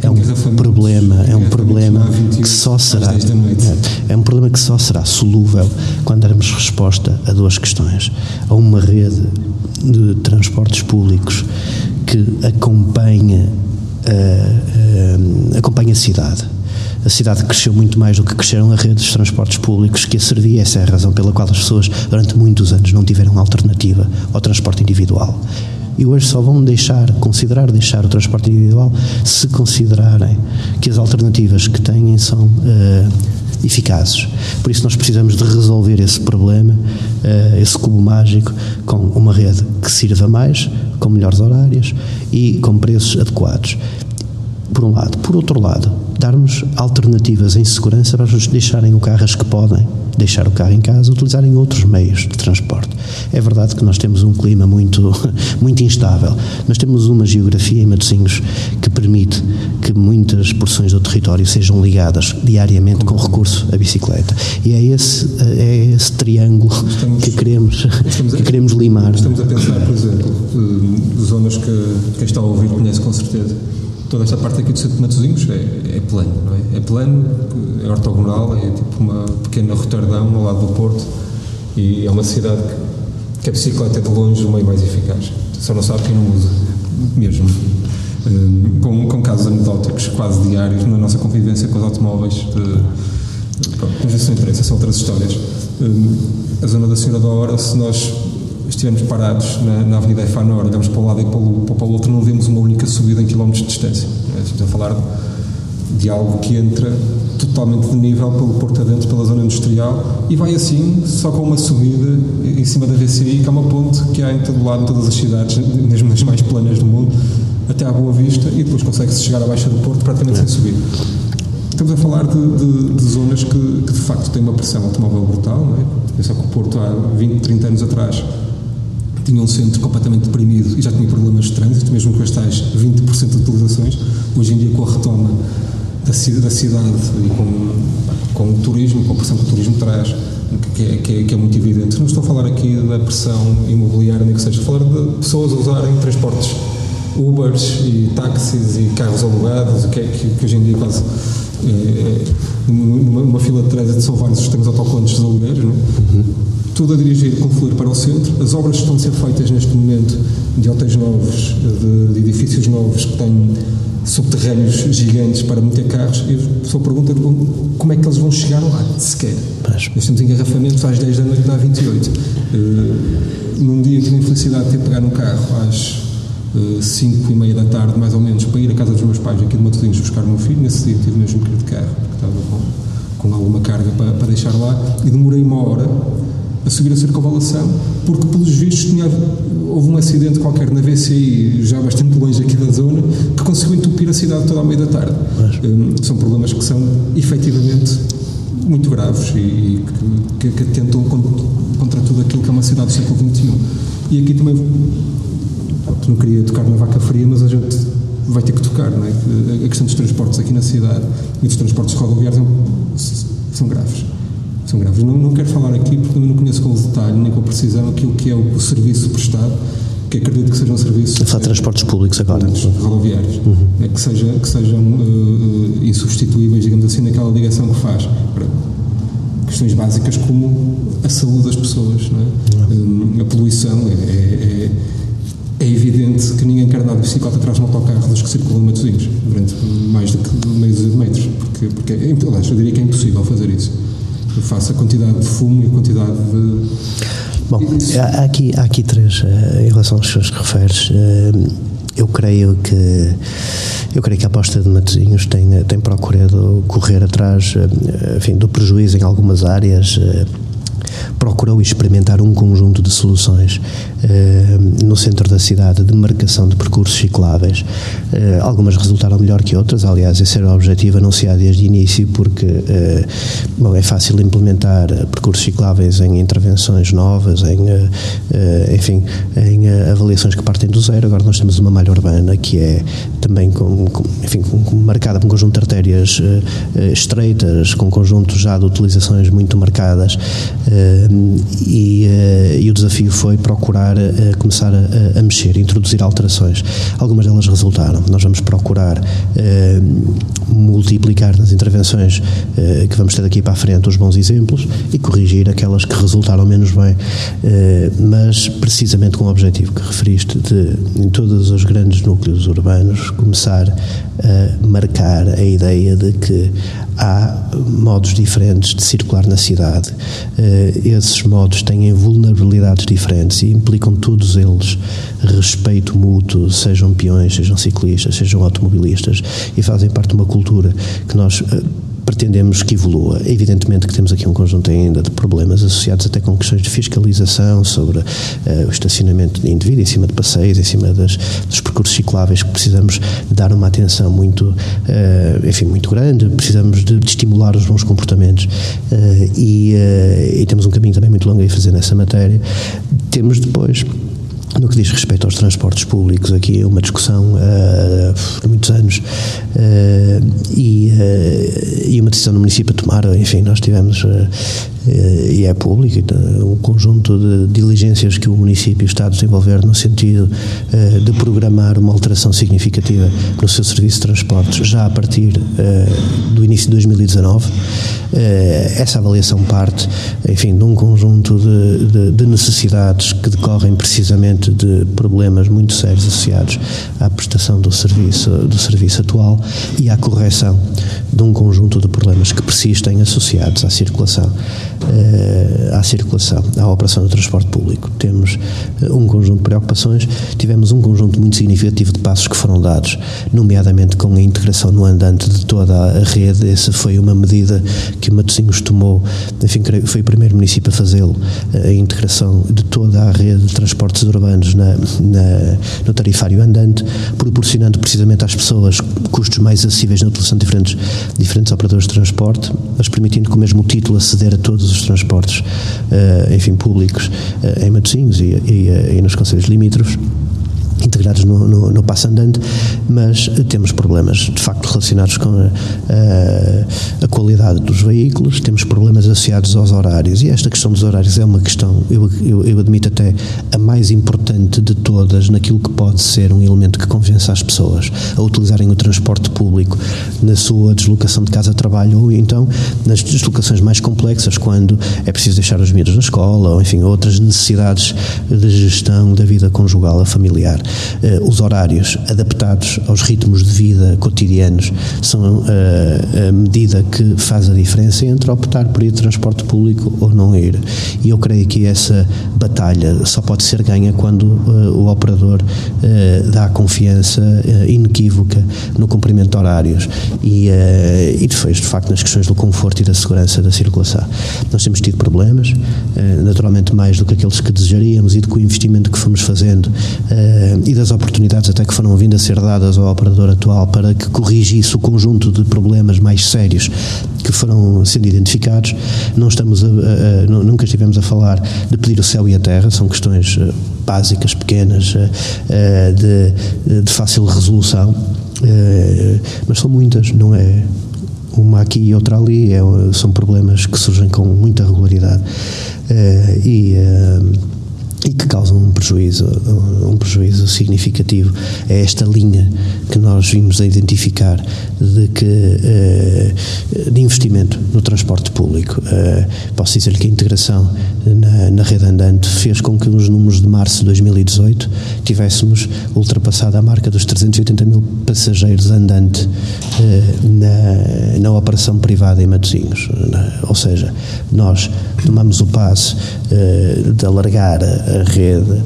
[SPEAKER 2] É um problema, é um problema que só será é, é um problema que só será solúvel quando dermos resposta a duas questões: a uma rede de transportes públicos que acompanha uh, uh, acompanha a cidade a cidade cresceu muito mais do que cresceram as redes de transportes públicos que a servia. Essa é a razão pela qual as pessoas, durante muitos anos, não tiveram alternativa ao transporte individual. E hoje só vão deixar, considerar deixar o transporte individual se considerarem que as alternativas que têm são uh, eficazes. Por isso nós precisamos de resolver esse problema, uh, esse cubo mágico, com uma rede que sirva mais, com melhores horários e com preços adequados por um lado. Por outro lado, darmos alternativas em segurança para os deixarem o carro as que podem deixar o carro em casa, utilizarem outros meios de transporte. É verdade que nós temos um clima muito, muito instável, mas temos uma geografia em Matosinhos que permite que muitas porções do território sejam ligadas diariamente com recurso à bicicleta. E é esse, é esse triângulo estamos, que, queremos, que a, queremos limar.
[SPEAKER 1] Estamos a pensar, por exemplo, zonas que quem está a ouvir conhece com certeza toda esta parte aqui do centro de Matosinhos é, é plano, é? É plano, é ortogonal, é tipo uma pequena Roterdão ao lado do Porto e é uma cidade que, que a bicicleta é de longe o meio mais eficaz. Só não sabe quem não usa, mesmo. Um, com, com casos anedóticos quase diários na nossa convivência com os automóveis. Pronto, mas isso não interessa, são outras histórias. Um, a zona da Senhora da Hora, se nós estivermos parados na, na Avenida Efanor, olhamos para um lado e para o, para o outro, não vemos uma única subida em quilómetros de distância. É, estamos a falar de algo que entra totalmente de nível pelo Porto Adentro, pela zona industrial, e vai assim, só com uma subida em cima da VCI, que é uma ponte que há em todo lado, em todas as cidades, mesmo nas mais planas do mundo, até à Boa Vista, e depois consegue-se chegar à Baixa do Porto praticamente sem subir. Estamos a falar de, de, de zonas que, que, de facto têm uma pressão automóvel brutal, não é? Pensar que o Porto há 20, 30 anos atrás tinha um centro completamente deprimido e já tinha problemas de trânsito, mesmo com as tais 20% de utilizações. Hoje em dia, com a retoma da, da cidade e com, com o turismo, com a pressão que o turismo traz, que é, que, é, que é, muito evidente. Não estou a falar aqui da pressão imobiliária, nem que seja, estou a falar de pessoas a usarem transportes Ubers e táxis e carros alugados, o que é que, que hoje em dia quase é, numa, numa, fila de trânsito são vários sistemas autocolantes de alugueiros, não é? Uhum. Tudo a dirigir, confluir para o centro. As obras que estão a ser feitas neste momento de hotéis novos, de, de edifícios novos que têm subterrâneos gigantes para meter carros, e a pessoa pergunta como é que eles vão chegar lá, sequer. Mas. Nós temos engarrafamentos às 10 da noite na 28. Uh, num dia que tenho a infelicidade de ter pegar um carro às 5 e meia da tarde, mais ou menos, para ir à casa dos meus pais aqui de Matosinhos buscar o meu filho. Nesse dia tive mesmo que ir de carro, porque estava com, com alguma carga para, para deixar lá, e demorei uma hora a subir a circunvalação, porque pelos vistos tinha, houve um acidente qualquer na VCI, já bastante longe aqui da zona, que conseguiu entupir a cidade toda à meia da tarde. Um, são problemas que são efetivamente muito graves e, e que, que, atentam contra tudo aquilo que é uma cidade do século XXI. E aqui também não queria tocar na vaca fria, mas a gente vai ter que tocar, não é? A questão dos transportes aqui na cidade e dos transportes rodoviários são graves. São graves. Não, não quero falar aqui porque não conheço com o detalhe nem com a precisão aquilo que é o, o serviço prestado, que acredito que sejam serviços.
[SPEAKER 2] De transportes públicos agora.
[SPEAKER 1] Rodoviários. Uhum. É, que, seja, que sejam uh, insubstituíveis, digamos assim, naquela ligação que faz. Para questões básicas como a saúde das pessoas, é? uhum. a poluição é, é, é é evidente que ninguém quer andar de bicicleta atrás de um autocarro dos que circulam em Matosinhos durante mais que meio dúzia de metros, porque, porque é, aliás, eu diria que é impossível fazer isso. Faço a quantidade de fumo e a quantidade de.
[SPEAKER 2] Bom, há aqui, há aqui três, eh, em relação aos que referes, eh, eu creio que eu creio que a aposta de Matosinhos tem, tem procurado correr atrás eh, enfim, do prejuízo em algumas áreas procurou experimentar um conjunto de soluções eh, no centro da cidade de marcação de percursos cicláveis. Eh, algumas resultaram melhor que outras, aliás, esse era o objetivo anunciado desde o início, porque eh, bom, é fácil implementar percursos cicláveis em intervenções novas, em, enfim, em avaliações que partem do zero. Agora nós temos uma malha urbana que é também com, com enfim, com, marcada por um conjunto de artérias estreitas, com conjuntos já de utilizações muito marcadas e, uh, e, o desafio foi procurar uh, começar a, a, mexer, introduzir alterações. Algumas delas resultaram. Nós vamos procurar uh, multiplicar nas intervenções que vamos ter daqui para a frente os bons exemplos e corrigir aquelas que resultaram menos bem, mas precisamente com o objetivo que referiste de, em todos os grandes núcleos urbanos, começar a marcar a ideia de que há modos diferentes de circular na cidade. Esses modos têm vulnerabilidades diferentes e implicam todos eles respeito mútuo, sejam peões, sejam ciclistas, sejam automobilistas, e fazem parte de uma cultura que nós. Uh, pretendemos que evolua. Evidentemente que temos aqui um conjunto ainda de problemas associados até com questões de fiscalização sobre uh, o estacionamento de indivíduo em cima de passeios, em cima das, dos percursos cicláveis que precisamos dar uma atenção muito, uh, enfim, muito grande, precisamos de, de estimular os bons comportamentos uh, e, e temos um caminho também muito longo a fazer nessa matéria. Temos depois no que diz respeito aos transportes públicos, aqui é uma discussão uh, há muitos anos uh, e, uh, e uma decisão do município a tomar. Enfim, nós tivemos eh, e é público, então, um conjunto de diligências que o município e o Estado desenvolveram no sentido eh, de programar uma alteração significativa no seu serviço de transportes já a partir eh, do início de 2019. Essa avaliação parte, enfim, de um conjunto de, de, de necessidades que decorrem precisamente de problemas muito sérios associados à prestação do serviço, do serviço atual e à correção de um conjunto de problemas que persistem associados à circulação à circulação, à operação do transporte público. Temos uh, um conjunto de preocupações, tivemos um conjunto muito significativo de passos que foram dados, nomeadamente com a integração no andante de toda a rede. Essa foi uma medida que o Matosinhos tomou, enfim, foi o primeiro município a fazê-lo, a integração de toda a rede de transportes urbanos na, na, no tarifário andante, proporcionando precisamente às pessoas custos mais acessíveis na utilização de diferentes, diferentes operadores de transporte, mas permitindo com o mesmo título aceder a todos os transportes, uh, enfim, públicos uh, em Matosinhos e, e, e nos conselhos limítrofes integrados no, no, no passo andante, mas temos problemas de facto relacionados com a, a, qualidade dos veículos, temos problemas associados aos horários e esta questão dos horários é uma questão, eu, eu, eu admito até a mais importante de todas naquilo que pode ser um elemento que convença as pessoas a utilizarem o transporte público na sua deslocação de casa a trabalho ou então nas deslocações mais complexas, quando é preciso deixar os miúdos na escola ou enfim outras necessidades de gestão da vida conjugal a familiar. Uh, os horários adaptados aos ritmos de vida cotidianos são uh, a medida que faz a diferença entre optar por ir de transporte público ou não ir. E eu creio que essa batalha só pode ser ganha quando uh, o operador dá confiança inequívoca no cumprimento de horários e, e depois, de facto, nas questões do conforto e da segurança da circulação. Nós temos tido problemas, naturalmente mais do que aqueles que desejaríamos e do que o investimento que fomos fazendo e das oportunidades até que foram vindo a ser dadas ao operador atual para que corrigisse o conjunto de problemas mais sérios que foram sendo identificados. Não estamos a, a, a, nunca estivemos a falar de pedir o céu e a terra, são questões eh, básicas, pequenas, eh, eh, de, de fácil resolução, mas são muitas, não é? Uma aqui e outra ali, é, são problemas que surgem com muita regularidade. e e que causam um prejuízo, um prejuízo significativo. É esta linha que nós vimos a identificar de que eh, de investimento no transporte público. Eh, posso dizer-lhe que a integração na, na rede andante fez com que nos números de março de 2018 tivéssemos ultrapassado a marca dos 380 mil passageiros andante eh, na, na operação privada em Matosinhos. Ou seja, nós tomamos o passo de alargar a rede,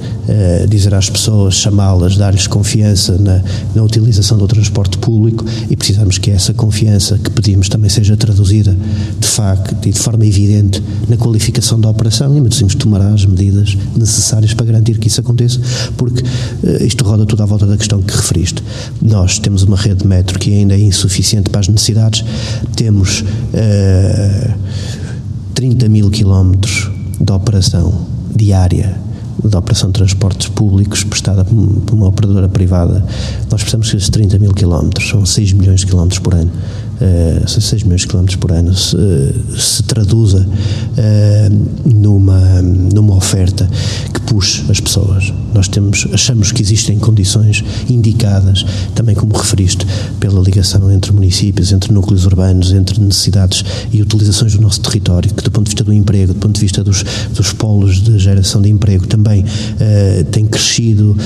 [SPEAKER 2] dizer às pessoas, chamá-las, dar-lhes confiança na, na utilização do transporte público e precisamos que essa confiança que pedimos também seja traduzida de facto e de forma evidente na qualificação da operação e Matosinhos tomará as medidas necessárias para garantir que isso aconteça, porque uh, isto roda tudo à volta da questão que referiste. Nós temos uma rede de metro que ainda é insuficiente para as necessidades, temos uh, 30 mil quilómetros de operação diária da operação de transportes públicos prestada por uma operadora privada, nós precisamos de 30 mil quilómetros, são 6 milhões de quilómetros por ano. Uh, 6 milhões de quilómetros por ano se, se traduza uh, numa, numa oferta que puxe as pessoas. Nós temos, achamos que existem condições indicadas, também como referiste, pela ligação entre municípios, entre núcleos urbanos, entre necessidades e utilizações do nosso território, que do ponto de vista do emprego, do ponto de vista dos, dos polos de geração de emprego, também uh, tem crescido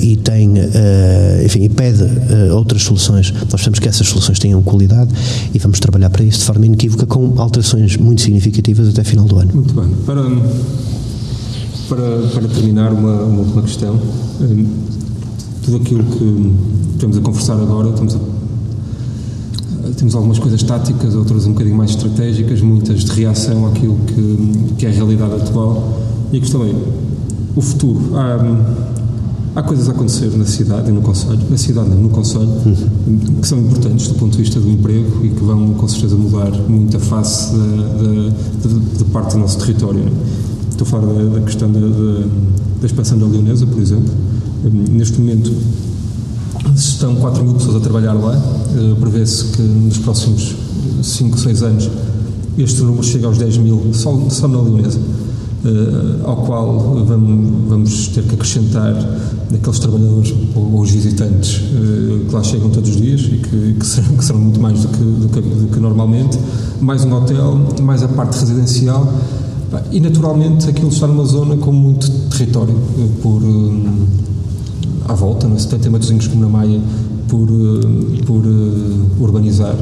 [SPEAKER 2] e tem, enfim, e pede outras soluções. Nós pensamos que essas soluções tenham qualidade e vamos trabalhar para isso de forma inequívoca com alterações muito significativas até final do ano.
[SPEAKER 1] Muito bem. Para, para, para terminar, uma, uma última questão. Hum, tudo aquilo que estamos a conversar agora, estamos a temos algumas coisas táticas, outras um bocadinho mais estratégicas, muitas de reação àquilo que, que é a realidade atual. E a questão é, o futuro. Há, há coisas a acontecer na cidade e no Conselho, na cidade não, no Conselho, uhum. que são importantes do ponto de vista do emprego e que vão com certeza mudar muito a face de, parte do nosso território. Estou a falar da, da questão da, da, da, expansão da Leonesa, por exemplo. Neste momento estão 4 mil pessoas a trabalhar lá, uh, prevê-se que nos próximos 5, 6 anos este número chega aos 10 mil só, só na Leonesa. Uh, ao qual vamos, vamos, ter que acrescentar aqueles trabalhadores ou, os visitantes uh, que lá chegam todos os dias e que, que, serão, que serão, muito mais do que, do, do que, normalmente, mais um hotel, mais a parte residencial e naturalmente aquilo está numa zona com muito território uh, por à volta, não é? tem matozinhos como na Maia por, por urbanizar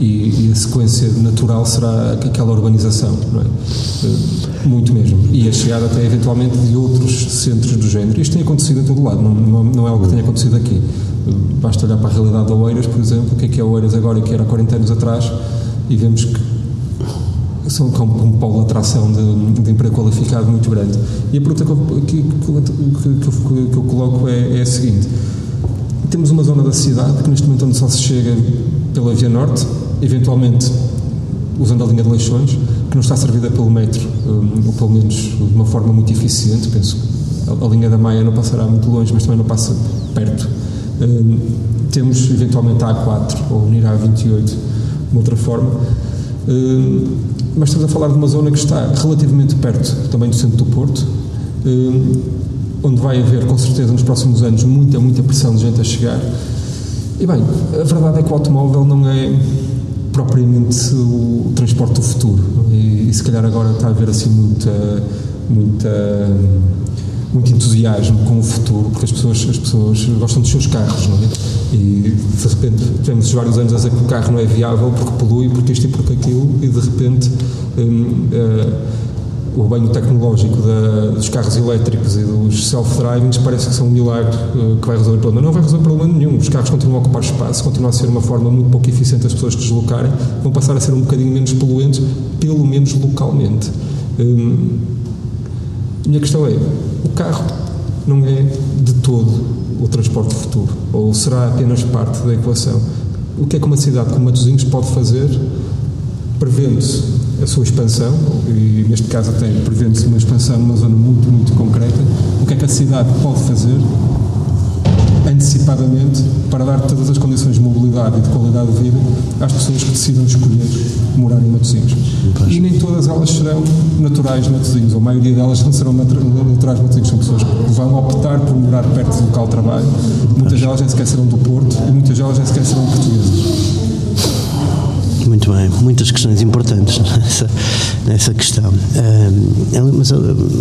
[SPEAKER 1] e, e, a sequência natural será aquela urbanização, é? Eh, muito mesmo. E a chegada até eventualmente de outros centros do género. Isto tem acontecido em todo lado, não, não, é algo que tenha acontecido aqui. Basta olhar para a realidade de Oeiras, por exemplo, o que é que é Oeiras agora e que era há 40 anos atrás, e vemos que são como um polo de atração de, de, emprego qualificado muito grande. E a pergunta que eu, que, que, que eu coloco é, é a seguinte: temos uma zona da cidade que neste momento onde só se chega pela Via Norte, eventualmente usando a linha de Leixões, que não está servida pelo metro, um, ou pelo menos de uma forma muito eficiente, penso a, a, linha da Maia não passará muito longe, mas também não passa perto. Um, temos eventualmente a A4 ou unir a A28 de uma outra forma. Um, mas estamos a falar de uma zona que está relativamente perto também do centro do Porto, onde vai haver, com certeza, nos próximos anos, muita, muita pressão de gente a chegar. E bem, a verdade é que o automóvel não é propriamente o transporte do futuro. E, e, se calhar agora está a haver assim muita, muita, muito entusiasmo com o futuro, porque as pessoas, as pessoas gostam dos seus carros, não é? E de repente temos vários anos a dizer que o carro não é viável porque polui, porque isto e porque aquilo, e de repente. Hum, uh, o banho tecnológico da, dos carros elétricos e dos self-drivings parece que são um milagre uh, que vai resolver o problema. Não vai resolver problema nenhum. Os carros continuam a ocupar espaço, continuam a ser uma forma muito pouco eficiente das pessoas deslocarem, vão passar a ser um bocadinho menos poluentes, pelo menos localmente. Um, minha questão é: o carro não é de todo o transporte futuro? Ou será apenas parte da equação? O que é que uma cidade como Matosinhos pode fazer prevendo-se a sua expansão, e neste caso até prevendo-se uma expansão numa zona muito, muito concreta, o que é que a cidade pode fazer antecipadamente para dar todas as condições de mobilidade e de qualidade de vida às pessoas que decidam escolher morar em Matosinhos. E nem todas elas serão naturais Matosinhos, ou a maioria delas não serão naturais Matosinhos, são pessoas que vão optar por morar perto do local de trabalho, muitas delas nem sequer serão do Porto e muitas delas nem sequer serão portuguesas.
[SPEAKER 2] Muito bem, muitas questões importantes nessa, nessa questão. Uh, mas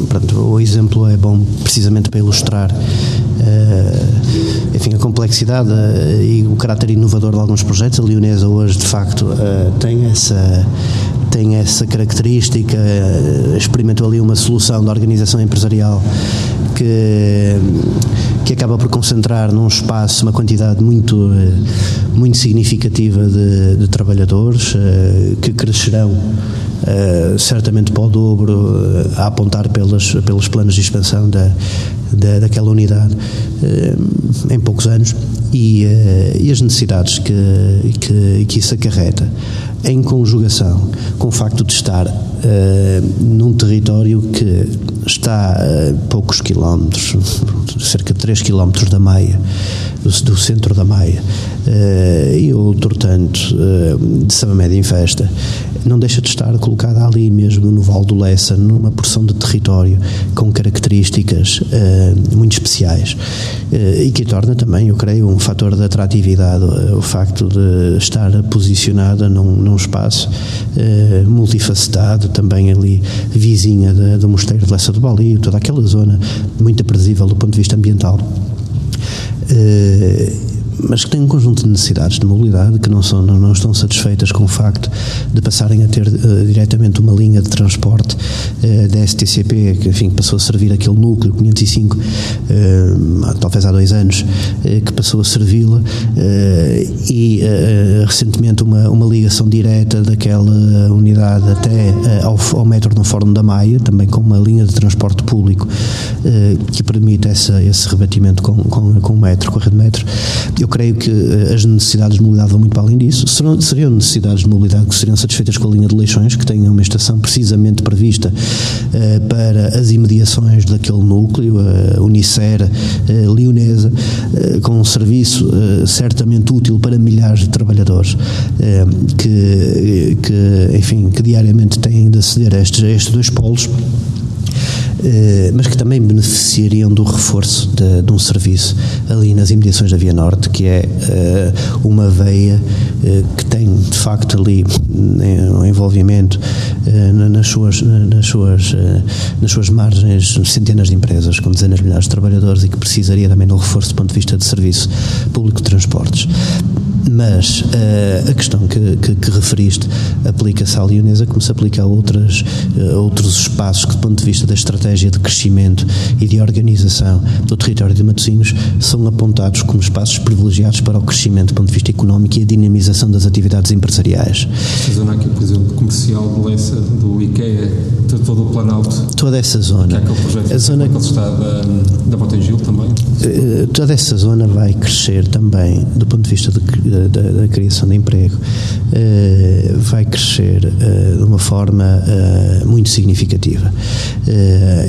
[SPEAKER 2] pronto, o exemplo é bom precisamente para ilustrar uh, enfim, a complexidade uh, e o caráter inovador de alguns projetos. A Leonesa hoje, de facto, tem essa tem essa característica, experimentou ali uma solução de organização empresarial que, que acaba por concentrar num espaço uma quantidade muito, muito significativa de, de trabalhadores eh, que crescerão Uh, certamente para o dobro a apontar pelas, pelos planos de expansão da, da daquela unidade em poucos anos e, e as necessidades que, que, que, isso acarreta em conjugação com o facto de estar num território que está a poucos quilómetros, cerca de 3 quilómetros da Maia, do, do centro da Maia, e outro tanto de Samamédia em Festa, não deixa de estar colocada ali mesmo no Val do Lessa, numa porção de território com características uh, muito especiais uh, e que torna também, eu creio, um fator de atratividade uh, o facto de estar posicionada num, num espaço multifacetado, também ali vizinha do Mosteiro de Lessa do Balio, toda aquela zona muito aprazível do ponto de vista ambiental mas que têm um conjunto de necessidades de mobilidade que não, são, não, não estão satisfeitas com o facto de passarem a ter uh, diretamente uma linha de transporte uh, da STCP, que enfim, passou a servir aquele núcleo 505, uh, eh, talvez há dois anos, que passou a servi-la, e recentemente uma, uma ligação direta daquela unidade até ao, ao metro no Fórum da Maia, também com uma linha de transporte público que permite essa, esse rebatimento com, com, com o metro, com a rede metro. Eu creio que eh, as necessidades de mobilidade vão muito para além disso. Serão, seriam necessidades de mobilidade que seriam satisfeitas com a linha de Leixões, que tenha uma estação precisamente prevista uh, para as imediações daquele núcleo, Unicera, uh, Leonesa, uh, com um serviço certamente útil para milhares de trabalhadores que, que, enfim, que diariamente têm de aceder a estes, a estes dois polos eh, mas que também beneficiariam do reforço de, de, um serviço ali nas imediações da Via Norte, que é uh, uma veia uh, que tem de facto ali um envolvimento nas, suas, nas, suas, nas suas margens centenas de empresas com dezenas de milhares de trabalhadores e que precisaria também de um reforço do ponto de vista de serviço público de transportes. Mas uh, a questão que, que, que referiste aplica-se à Leonesa como se aplica a outras, outros espaços que, do ponto de vista da estratégia de crescimento e de organização do território de Matosinhos, são apontados como espaços privilegiados para o crescimento do ponto de vista económico e a dinamização das atividades empresariais.
[SPEAKER 1] Esta zona aqui, por exemplo, comercial de Lessa, do IKEA, todo o Planalto.
[SPEAKER 2] Toda essa zona.
[SPEAKER 1] Que é aquele projeto a zona... que está da, da Botengil também.
[SPEAKER 2] eh, toda essa zona vai crescer também do ponto de vista de, da, da, criação de emprego, uh, vai crescer uh, de uma forma uh, muito significativa.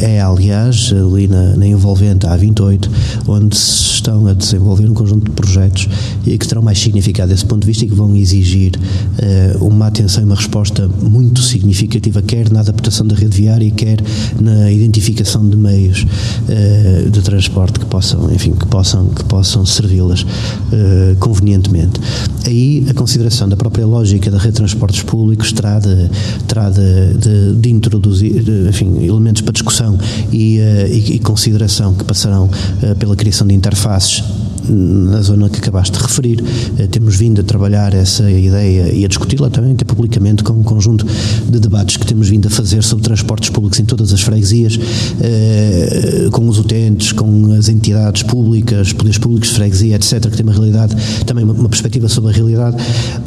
[SPEAKER 2] É, aliás, ali na, na Envolvente A28, onde se estão a desenvolver um conjunto de projetos que terão mais significado desse ponto de vista e que vão exigir uma atenção e uma resposta muito significativa, quer na adaptação da rede viária, quer na identificação de meios de transporte que possam, enfim, que possam, que possam servi-las uh, convenientemente. Aí a consideração da própria lógica da rede de transportes públicos terá de, terá de, de, de introduzir enfim, elementos para discussão e, uh, e, e consideração que passarão uh, pela criação de interfaces na zona que acabaste de referir. Eh, temos vindo a trabalhar essa ideia e a discuti-la também até publicamente com um conjunto de debates que temos vindo a fazer sobre transportes públicos em todas as freguesias, eh, com os utentes, com as entidades públicas, poderes públicos freguesia, etc., que tem uma realidade, também uma perspectiva sobre a realidade,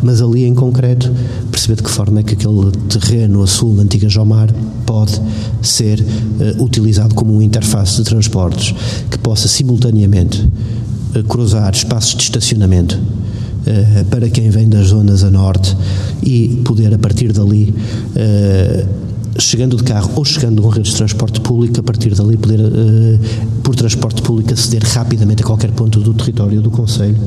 [SPEAKER 2] mas ali em concreto perceber de que forma é que aquele terreno a sul da antiga Jomar pode ser eh, utilizado como uma interface de transportes que possa simultaneamente cruzar espaços de estacionamento uh, para quem vem das zonas a norte e poder, a partir dali, uh, chegando de carro ou chegando com rede de transporte público, a partir dali poder, uh, por transporte público, aceder rapidamente a qualquer ponto do território do Conselho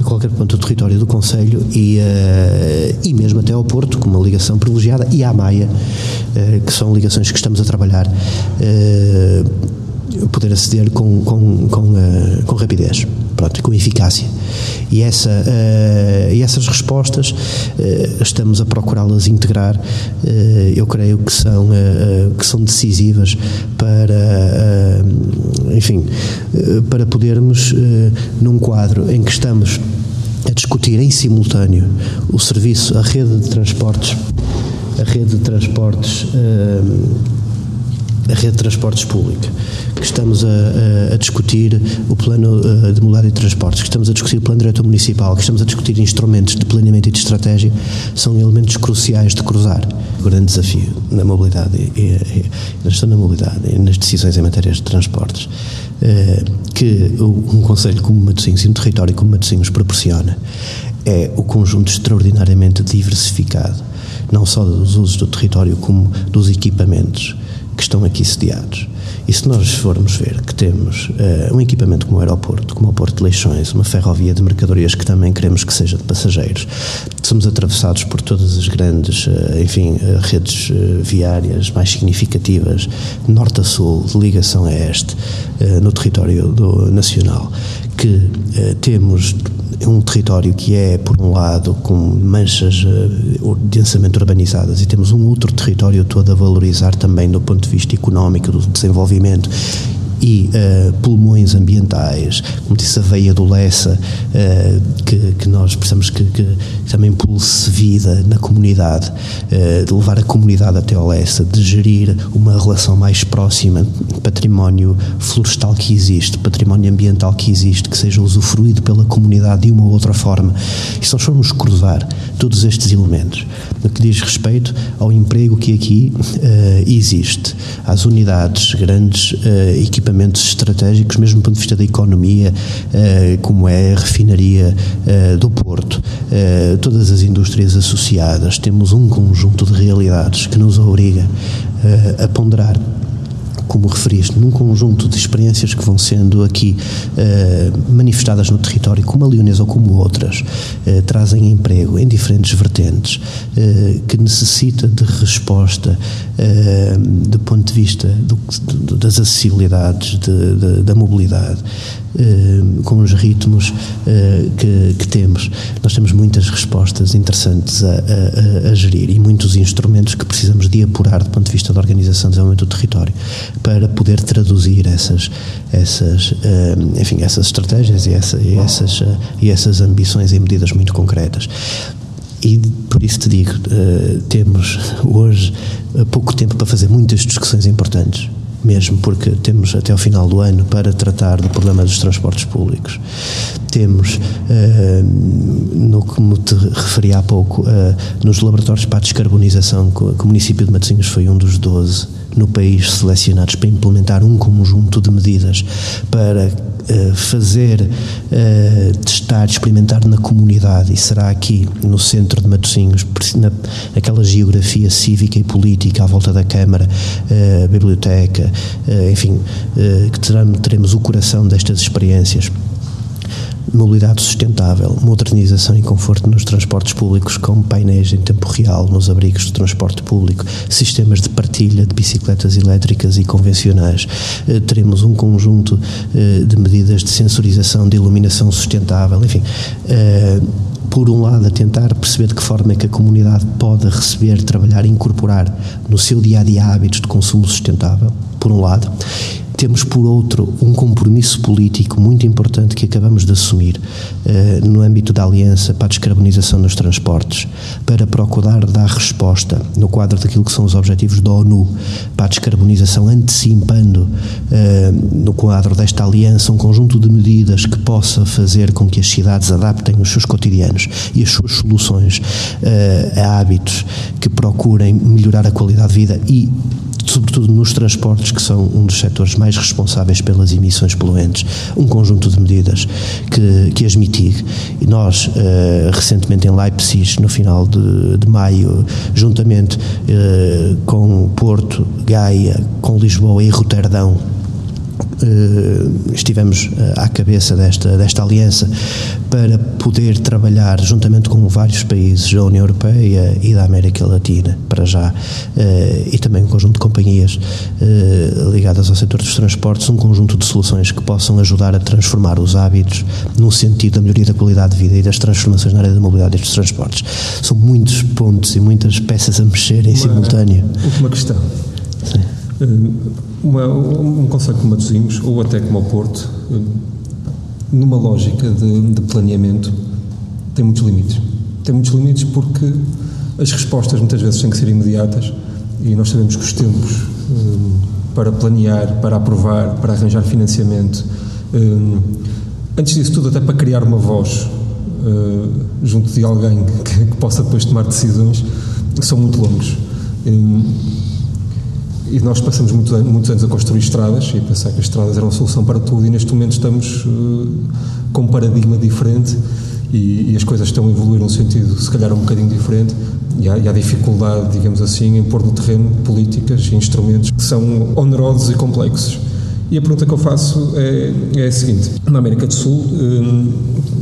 [SPEAKER 2] a qualquer ponto do território do Conselho e, uh, e mesmo até ao Porto, com uma ligação privilegiada, e à Maia, uh, que são ligações que estamos a trabalhar. Uh, poder aceder com, com, com, uh, com rapidez, pronto, com eficácia. E, essa, uh, e essas respostas uh, estamos a procurá-las integrar, eu creio que são, que são decisivas para, enfim, para podermos, num quadro em que estamos a discutir em simultâneo o serviço, a rede de transportes, a rede de transportes a rede de transportes pública, que estamos a, a, a discutir o plano uh, de mobilidade e transportes, que estamos a discutir o plano diretor municipal, que estamos a discutir instrumentos de planeamento e de estratégia, são elementos cruciais de cruzar. O grande desafio na mobilidade e, e, na gestão da mobilidade e nas decisões em matéria de transportes, uh, que um Conselho como Matosinhos e um território como Matosinhos proporciona, é o conjunto extraordinariamente diversificado, não só dos usos do território como dos equipamentos que estão aqui sediados. E se nós formos ver que temos uh, um equipamento como o aeroporto, como o Porto de Leixões, uma ferrovia de mercadorias que também queremos que seja de passageiros, somos atravessados por todas as grandes, uh, enfim, uh, redes viárias mais significativas, norte a sul, de ligação a este, no território do, nacional, que temos um território que é, por um lado, com manchas uh, densamente urbanizadas e temos um outro território todo a valorizar também do ponto de vista económico, do desenvolvimento desenvolvimento e uh, pulmões ambientais, como disse a veia do Lessa, uh, que, que, nós precisamos que, que, também pulse vida na comunidade, uh, de levar a comunidade até ao Lessa, de gerir uma relação mais próxima, património florestal que existe, património ambiental que existe, que seja usufruído pela comunidade de uma ou outra forma. E se nós formos cruzar todos estes elementos, no que diz respeito ao emprego que aqui existe, às unidades, grandes equipamentos equipamentos estratégicos, mesmo do ponto de vista da economia, eh, como é a refinaria eh, do Porto, eh, todas as indústrias associadas, temos um conjunto de realidades que nos obriga a ponderar como referiste, num conjunto de experiências que vão sendo aqui uh, manifestadas no território, como a leonesa ou como outras, uh, trazem emprego em diferentes vertentes, uh, que necessita de resposta do ponto de vista do, do, das acessibilidades, de, de, da mobilidade, com os ritmos uh, que, que, temos. Nós temos muitas respostas interessantes a, a, a, gerir e muitos instrumentos que precisamos de apurar do ponto de vista da organização e desenvolvimento do território para poder traduzir essas, essas, uh, enfim, essas estratégias e, essa, e essas, e essas ambições em medidas muito concretas. E por isso te digo, temos hoje pouco tempo para fazer muitas discussões importantes mesmo porque temos até ao final do ano para tratar do problema dos transportes públicos. Temos, uh, no que me referi há pouco, uh, nos laboratórios para a descarbonização, que o município de Matosinhos foi um dos 12 no país selecionados para implementar um conjunto de medidas para fazer, uh, testar, experimentar na comunidade, e será aqui no centro de Matosinhos, na, naquela geografia cívica e política à volta da Câmara, uh, biblioteca, enfim, que teremos o coração destas experiências mobilidade sustentável, modernização e conforto nos transportes públicos com painéis em tempo real nos abrigos de transporte público, sistemas de partilha de bicicletas elétricas e convencionais. Eh, teremos um conjunto eh, de medidas de sensorização, de iluminação sustentável, enfim eh, por um lado, a tentar perceber de que forma é que a comunidade pode receber, trabalhar e incorporar no seu dia a dia hábitos de consumo sustentável, por um lado, temos, por outro, um compromisso político muito importante que acabamos de assumir uh, no âmbito da Aliança para a Descarbonização nos Transportes, para procurar dar resposta, no quadro daquilo que são os objetivos da ONU, para a descarbonização, antecipando, uh, no quadro desta aliança, um conjunto de medidas que possa fazer com que as cidades adaptem os seus cotidianos e as suas soluções uh, a hábitos que procurem melhorar a qualidade de vida e sobretudo nos transportes, que são um dos setores mais responsáveis pelas emissões poluentes, um conjunto de medidas que, que as mitigue. E nós, uh, recentemente em Leipzig, no final de, de maio, juntamente uh, com Porto, Gaia, com Lisboa e Roterdão, estivemos uh, à cabeça desta, desta aliança para poder trabalhar juntamente com vários países da União Europeia e da América Latina, para já, uh, e também um conjunto de companhias ligadas ao setor dos transportes, um conjunto de soluções que possam ajudar a transformar os hábitos no sentido da melhoria da qualidade de vida e das transformações na área da mobilidade e dos transportes. São muitos pontos e muitas peças a mexer em uma, simultâneo.
[SPEAKER 1] Última questão. Sim. Uma, um conceito como Matosinhos, ou até como o Porto, numa lógica de, de, planeamento, tem muitos limites. Tem muitos limites porque as respostas muitas vezes têm que ser imediatas e nós sabemos que os tempos um, para planear, para aprovar, para arranjar financiamento, um, antes disso tudo, até para criar uma voz uh, junto de alguém que, que, possa depois tomar decisões, são muito longos. Um, e nós passamos muitos anos, muitos anos a construir estradas e a pensar que as estradas eram a solução para tudo e neste momento estamos uh, com um paradigma diferente e, e, as coisas estão a evoluir num sentido se calhar um bocadinho diferente e há, e há dificuldade, digamos assim, em pôr no terreno políticas e instrumentos que são onerosos e complexos. E a pergunta que eu faço é, é a seguinte: na América do Sul hum,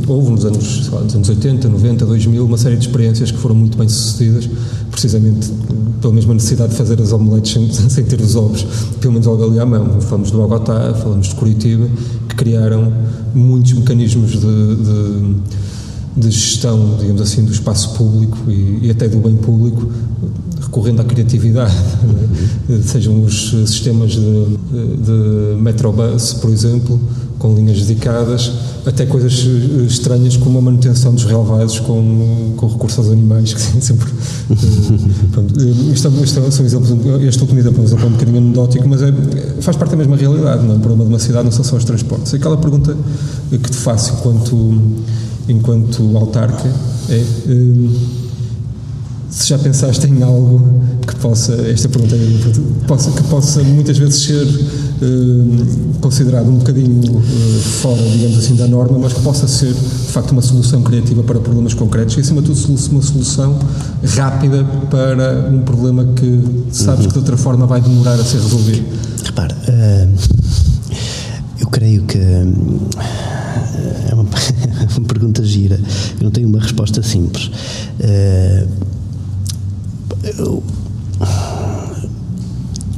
[SPEAKER 1] houve nos anos, lá, nos anos 80, 90, 2000 uma série de experiências que foram muito bem sucedidas, precisamente pela mesma necessidade de fazer as omeletes sem, sem ter os ovos, pelo menos logo ali à mão. Falamos de Bogotá, falamos de Curitiba, que criaram muitos mecanismos de, de, de gestão, digamos assim, do espaço público e, e até do bem público recorrendo à criatividade, é? sejam os sistemas de, de Metrobus, por exemplo, com linhas dedicadas, até coisas estranhas como a manutenção dos relevados com, com recurso aos animais, que sempre. Eh, eh, isto, é isto é, são exemplos, este último exemplo é um exemplo um bocadinho anedótico, mas é, faz parte da mesma realidade, não é? O problema de uma cidade não são só os transportes. Aquela pergunta que te faço enquanto, enquanto autarca é se já pensaste em algo que possa, esta pergunta é possa, que possa muitas vezes ser uh, considerado um bocadinho uh, fora, digamos assim, da norma, mas que possa ser, de facto, uma solução criativa para problemas concretos e, acima de tudo, uma solução rápida para um problema que sabes uhum. que de outra forma vai demorar a ser resolvido.
[SPEAKER 2] Repara, uh, eu creio que é uma, uma, pergunta gira. Eu não tenho uma resposta simples. Uh,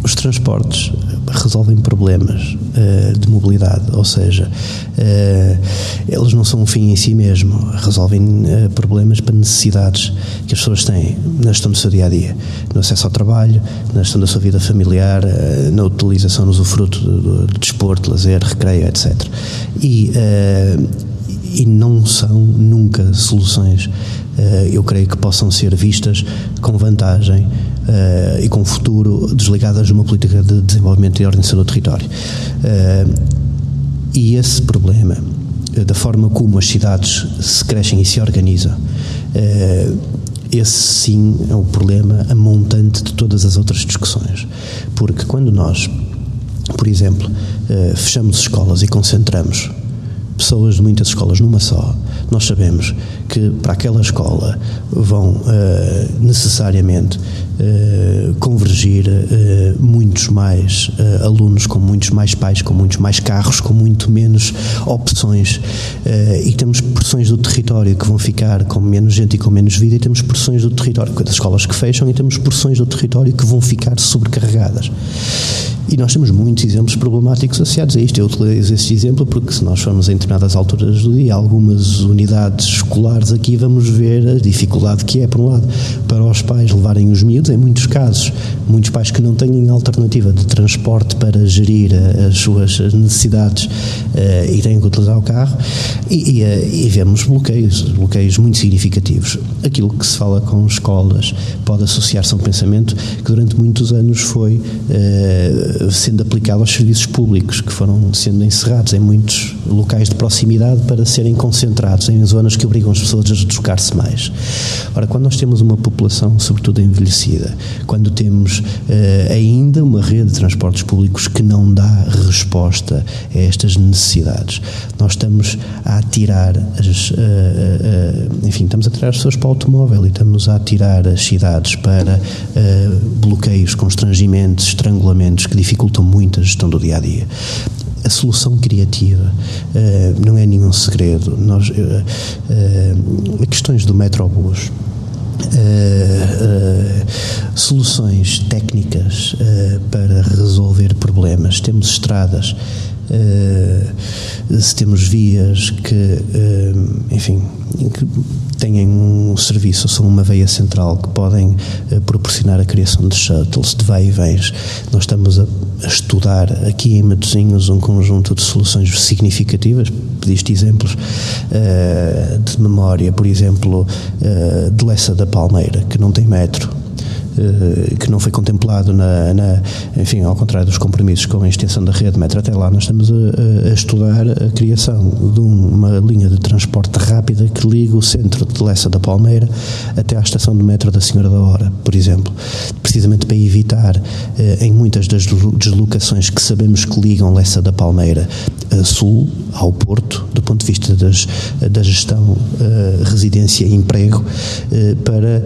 [SPEAKER 2] os transportes resolvem problemas uh, de mobilidade, ou seja, uh, eles não são um fim em si mesmo, resolvem uh, problemas para necessidades que as pessoas têm na gestão do seu dia a dia, no acesso ao trabalho, na gestão da sua vida familiar, na utilização, no usufruto do, do, desporto, lazer, recreio, etc. E, e não são nunca soluções eu creio que possam ser vistas com vantagem uh, e com futuro desligadas de uma política de desenvolvimento e ordenação do território. Uh, e esse problema, da forma como as cidades se crescem e se organizam, esse sim é o problema a montante de todas as outras discussões. Porque quando nós, por exemplo, eh, fechamos escolas e concentramos pessoas de muitas escolas numa só, nós sabemos que para aquela escola vão uh, necessariamente uh, convergir uh, muitos mais alunos, com muitos mais pais, com muitos mais carros, com muito menos opções e temos porções do território que vão ficar com menos gente e com menos vida e temos porções do território, das escolas que fecham e temos porções do território que vão ficar sobrecarregadas. E nós temos muitos exemplos problemáticos associados a isto. Eu utilizo este exemplo porque, se nós formos em determinadas alturas do dia, algumas unidades escolares aqui, vamos ver a dificuldade que é, por um lado, para os pais levarem os miúdos, em muitos casos, muitos pais que não têm alternativa de transporte para gerir eh, as suas necessidades uh, e têm que utilizar o carro, e, e, eh, e vemos bloqueios, bloqueios muito significativos. Aquilo que se fala com escolas pode associar-se a um pensamento que durante muitos anos foi. Uh, sendo aplicado aos serviços públicos, que foram sendo encerrados em muitos locais de proximidade para serem concentrados em zonas que obrigam as pessoas a deslocar-se mais. Ora, quando nós temos uma população, sobretudo envelhecida, quando temos uh, ainda uma rede de transportes públicos que não dá resposta a estas necessidades, nós estamos a atirar as, uh, uh, enfim, estamos a tirar as pessoas para o automóvel e estamos a atirar as cidades para bloqueios, constrangimentos, estrangulamentos que dificultam muito a gestão do dia a dia. A solução criativa uh, não é nenhum segredo. Nós, uh, questões do metrobus, Uh, uh, soluções técnicas uh, para resolver problemas. Temos estradas, se temos vias que, enfim, que têm um serviço, são uma veia central que podem uh, proporcionar a criação de shuttles, de vai e vens. Nós estamos a, estudar aqui em Matosinhos um conjunto de soluções significativas, pediste exemplos de memória, por exemplo, de Lessa da Palmeira, que não tem metro, eh, que não foi contemplado na, na, enfim, ao contrário dos compromissos com a extensão da rede metro. Até lá, nós estamos a, a estudar a criação de uma linha de transporte rápida que liga o centro de Lessa da Palmeira até à estação de metro da Senhora da Hora, por exemplo, precisamente para evitar eh, em muitas das deslocações que sabemos que ligam Lessa da Palmeira a sul, ao Porto, do ponto de vista das, da gestão uh, residência e emprego, para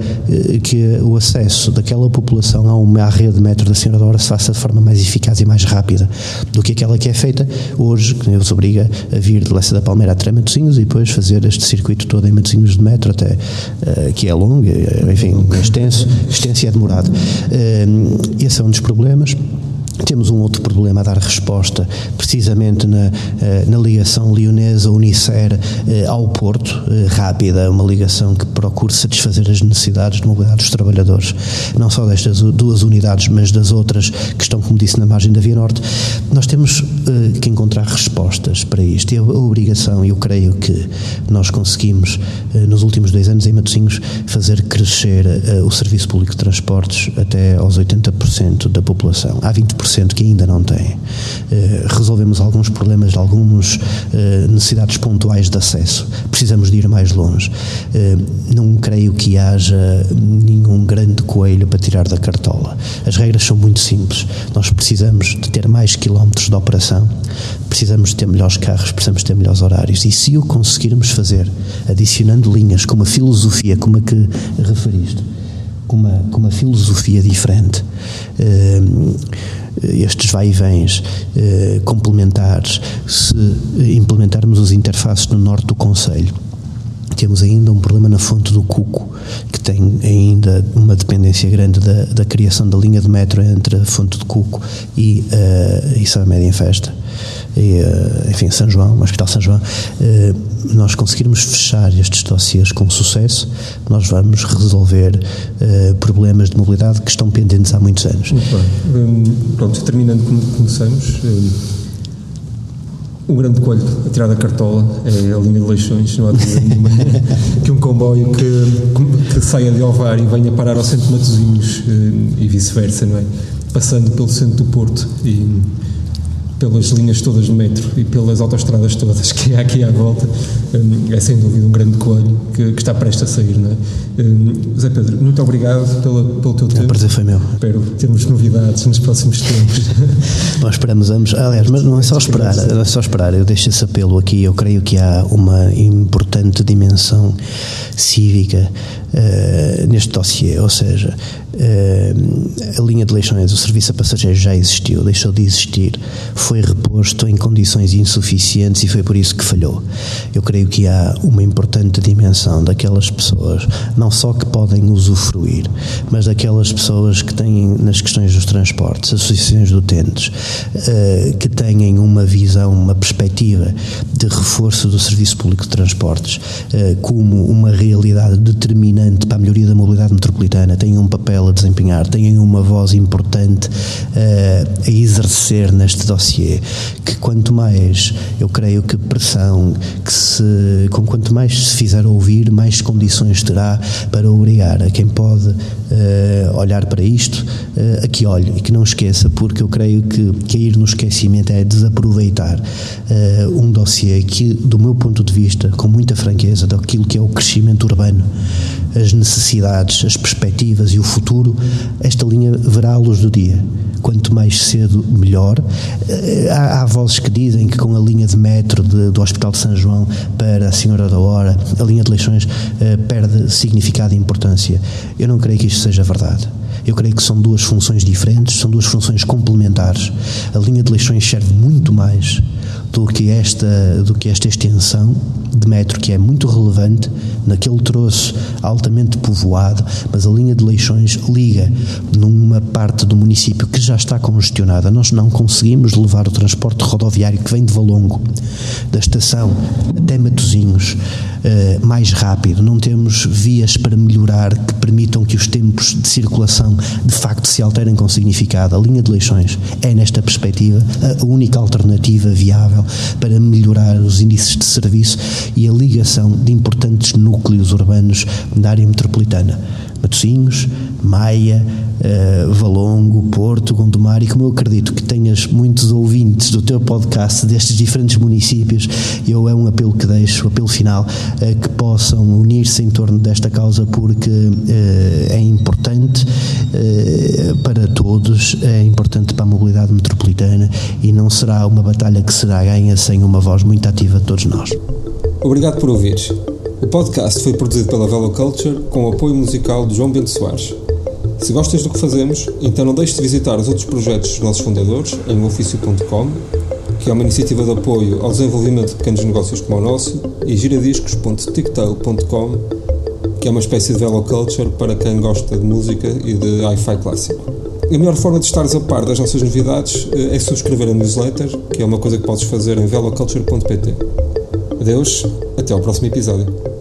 [SPEAKER 2] que o acesso daquela população a uma à rede de metro da Senhora da Hora se faça de forma mais eficaz e mais rápida do que aquela que é feita hoje, que nos obriga a vir de Lessa da Palmeira até Matosinhos e depois fazer este circuito todo em Matosinhos de metro até, que é longo, enfim, extenso, extenso e é demorado. esse é um dos problemas. Temos um outro problema a dar resposta, precisamente na, eh, na ligação leonesa Unicer eh, ao Porto, eh, rápida, uma ligação que procure satisfazer as necessidades de mobilidade dos trabalhadores, não só destas duas unidades, mas das outras que estão, como disse, na margem da Via Norte. Nós temos que encontrar respostas para isto e a obrigação, eu creio que nós conseguimos, nos últimos dois anos em Matosinhos, fazer crescer o Serviço Público de Transportes até aos 80% da população. Há 20% que ainda não. Eh, resolvemos alguns problemas algumas eh, necessidades pontuais de acesso. Precisamos de ir mais longe. Eh, não creio que haja nenhum grande coelho para tirar da cartola. As regras são muito simples. Nós precisamos de ter mais quilómetros de operação, precisamos de ter melhores carros, precisamos ter melhores horários. E se o conseguirmos fazer, adicionando linhas com uma filosofia como a que referiste, com uma, com uma filosofia diferente, eh, estes vai-e-vens eh, complementares, se implementarmos as interfaces no norte do Conselho, temos ainda um problema na fonte do Cuco, que tem ainda uma dependência grande da, da criação da linha de metro entre a fonte do Cuco e, uh, e São Média em Festa e, eh, enfim, São João, o Hospital São João, eh, nós conseguirmos fechar estes dossiês com sucesso, nós vamos resolver eh, problemas de mobilidade que estão pendentes há muitos anos.
[SPEAKER 1] Muito bem. Um, pronto, terminando como começamos, um, um grande coelho a tirar da cartola é a linha de Leixões, não há dúvida nenhuma, que um comboio que, que saia de Ovar e venha parar ao centro de Matosinhos e vice-versa, não é? Passando pelo centro do Porto e pelas linhas todas do metro e pelas autoestradas todas que há aqui à volta, é sem dúvida um grande coelho que, que está prestes a sair. Não é? Zé Pedro, muito obrigado pela, pelo teu tempo.
[SPEAKER 2] O prazer foi meu.
[SPEAKER 1] Espero termos novidades nos próximos tempos.
[SPEAKER 2] Nós esperamos ambos. Aliás, mas não é só esperar, não é só esperar. Eu deixo esse apelo aqui. Eu creio que há uma importante dimensão cívica uh, neste dossiê, ou seja, uh, a linha de Leixões, o serviço a passageiros já existiu, deixou de existir, foi reposto em condições insuficientes e foi por isso que falhou. Eu creio que há uma importante dimensão daquelas pessoas, não só que podem usufruir, mas daquelas pessoas que têm nas questões dos transportes, associações de utentes, uh, que têm uma visão, uma perspectiva de reforço do serviço público de transportes como uma realidade determinante para a melhoria da mobilidade metropolitana, têm um papel a desempenhar, têm uma voz importante uh, a exercer neste dossiê, que quanto mais, eu creio que pressão, que se, com quanto mais se fizer ouvir, mais condições terá para obrigar a quem pode uh, olhar para isto, uh, a que olhe e que não esqueça, porque eu creio que cair no esquecimento é desaproveitar um dossiê que, do meu ponto de vista, com muita franqueza, daquilo que é o crescimento urbano, as necessidades, as perspectivas e o futuro, esta linha verá a luz do dia. Quanto mais cedo, melhor. Eh, há, há vozes que dizem que com a linha de metro de, do Hospital de São João para a Senhora da Hora, a linha de Leixões eh, perde significado e importância. Eu não creio que isto seja verdade. Eu creio que são duas funções diferentes, são duas funções complementares. A linha de Leixões serve muito mais do que esta, do que esta extensão de metro, que é muito relevante naquele troço altamente povoado, mas a linha de Leixões liga numa parte do município que já está congestionada. Nós não conseguimos levar o transporte rodoviário que vem de Valongo, da estação até Matozinhos, eh, mais rápido. Não temos vias para melhorar que permitam que os tempos de circulação de facto se alterem com significado. A linha de Leixões é, nesta perspectiva, a única alternativa viável para melhorar os índices de serviço e a ligação de importantes núcleos urbanos da área metropolitana. Matosinhos, Maia, uh, Valongo, Porto, Gondomar e como eu acredito que tenhas muitos ouvintes do teu podcast destes diferentes municípios, eu é um apelo que deixo, apelo final, uh, que possam unir-se em torno desta causa porque uh, é importante para todos, é importante para a mobilidade metropolitana e não será uma batalha que será ganha sem uma voz muito ativa de todos nós.
[SPEAKER 1] Obrigado por ouvir. O podcast foi produzido pela Velo Culture com o apoio musical de João Bento Soares. Se gostas do que fazemos, então não deixes de visitar os outros projetos dos nossos fundadores em ofício.com, que é uma iniciativa de apoio ao desenvolvimento de pequenos negócios como o nosso, e giradiscos.tictail.com, que é uma espécie de Velo Culture para quem gosta de música e de hi-fi clássico. A melhor forma de estares a par das nossas novidades eh, é subscrever a newsletter, que é uma coisa que podes fazer em veloculture.pt. Adeus, até ao próximo episódio.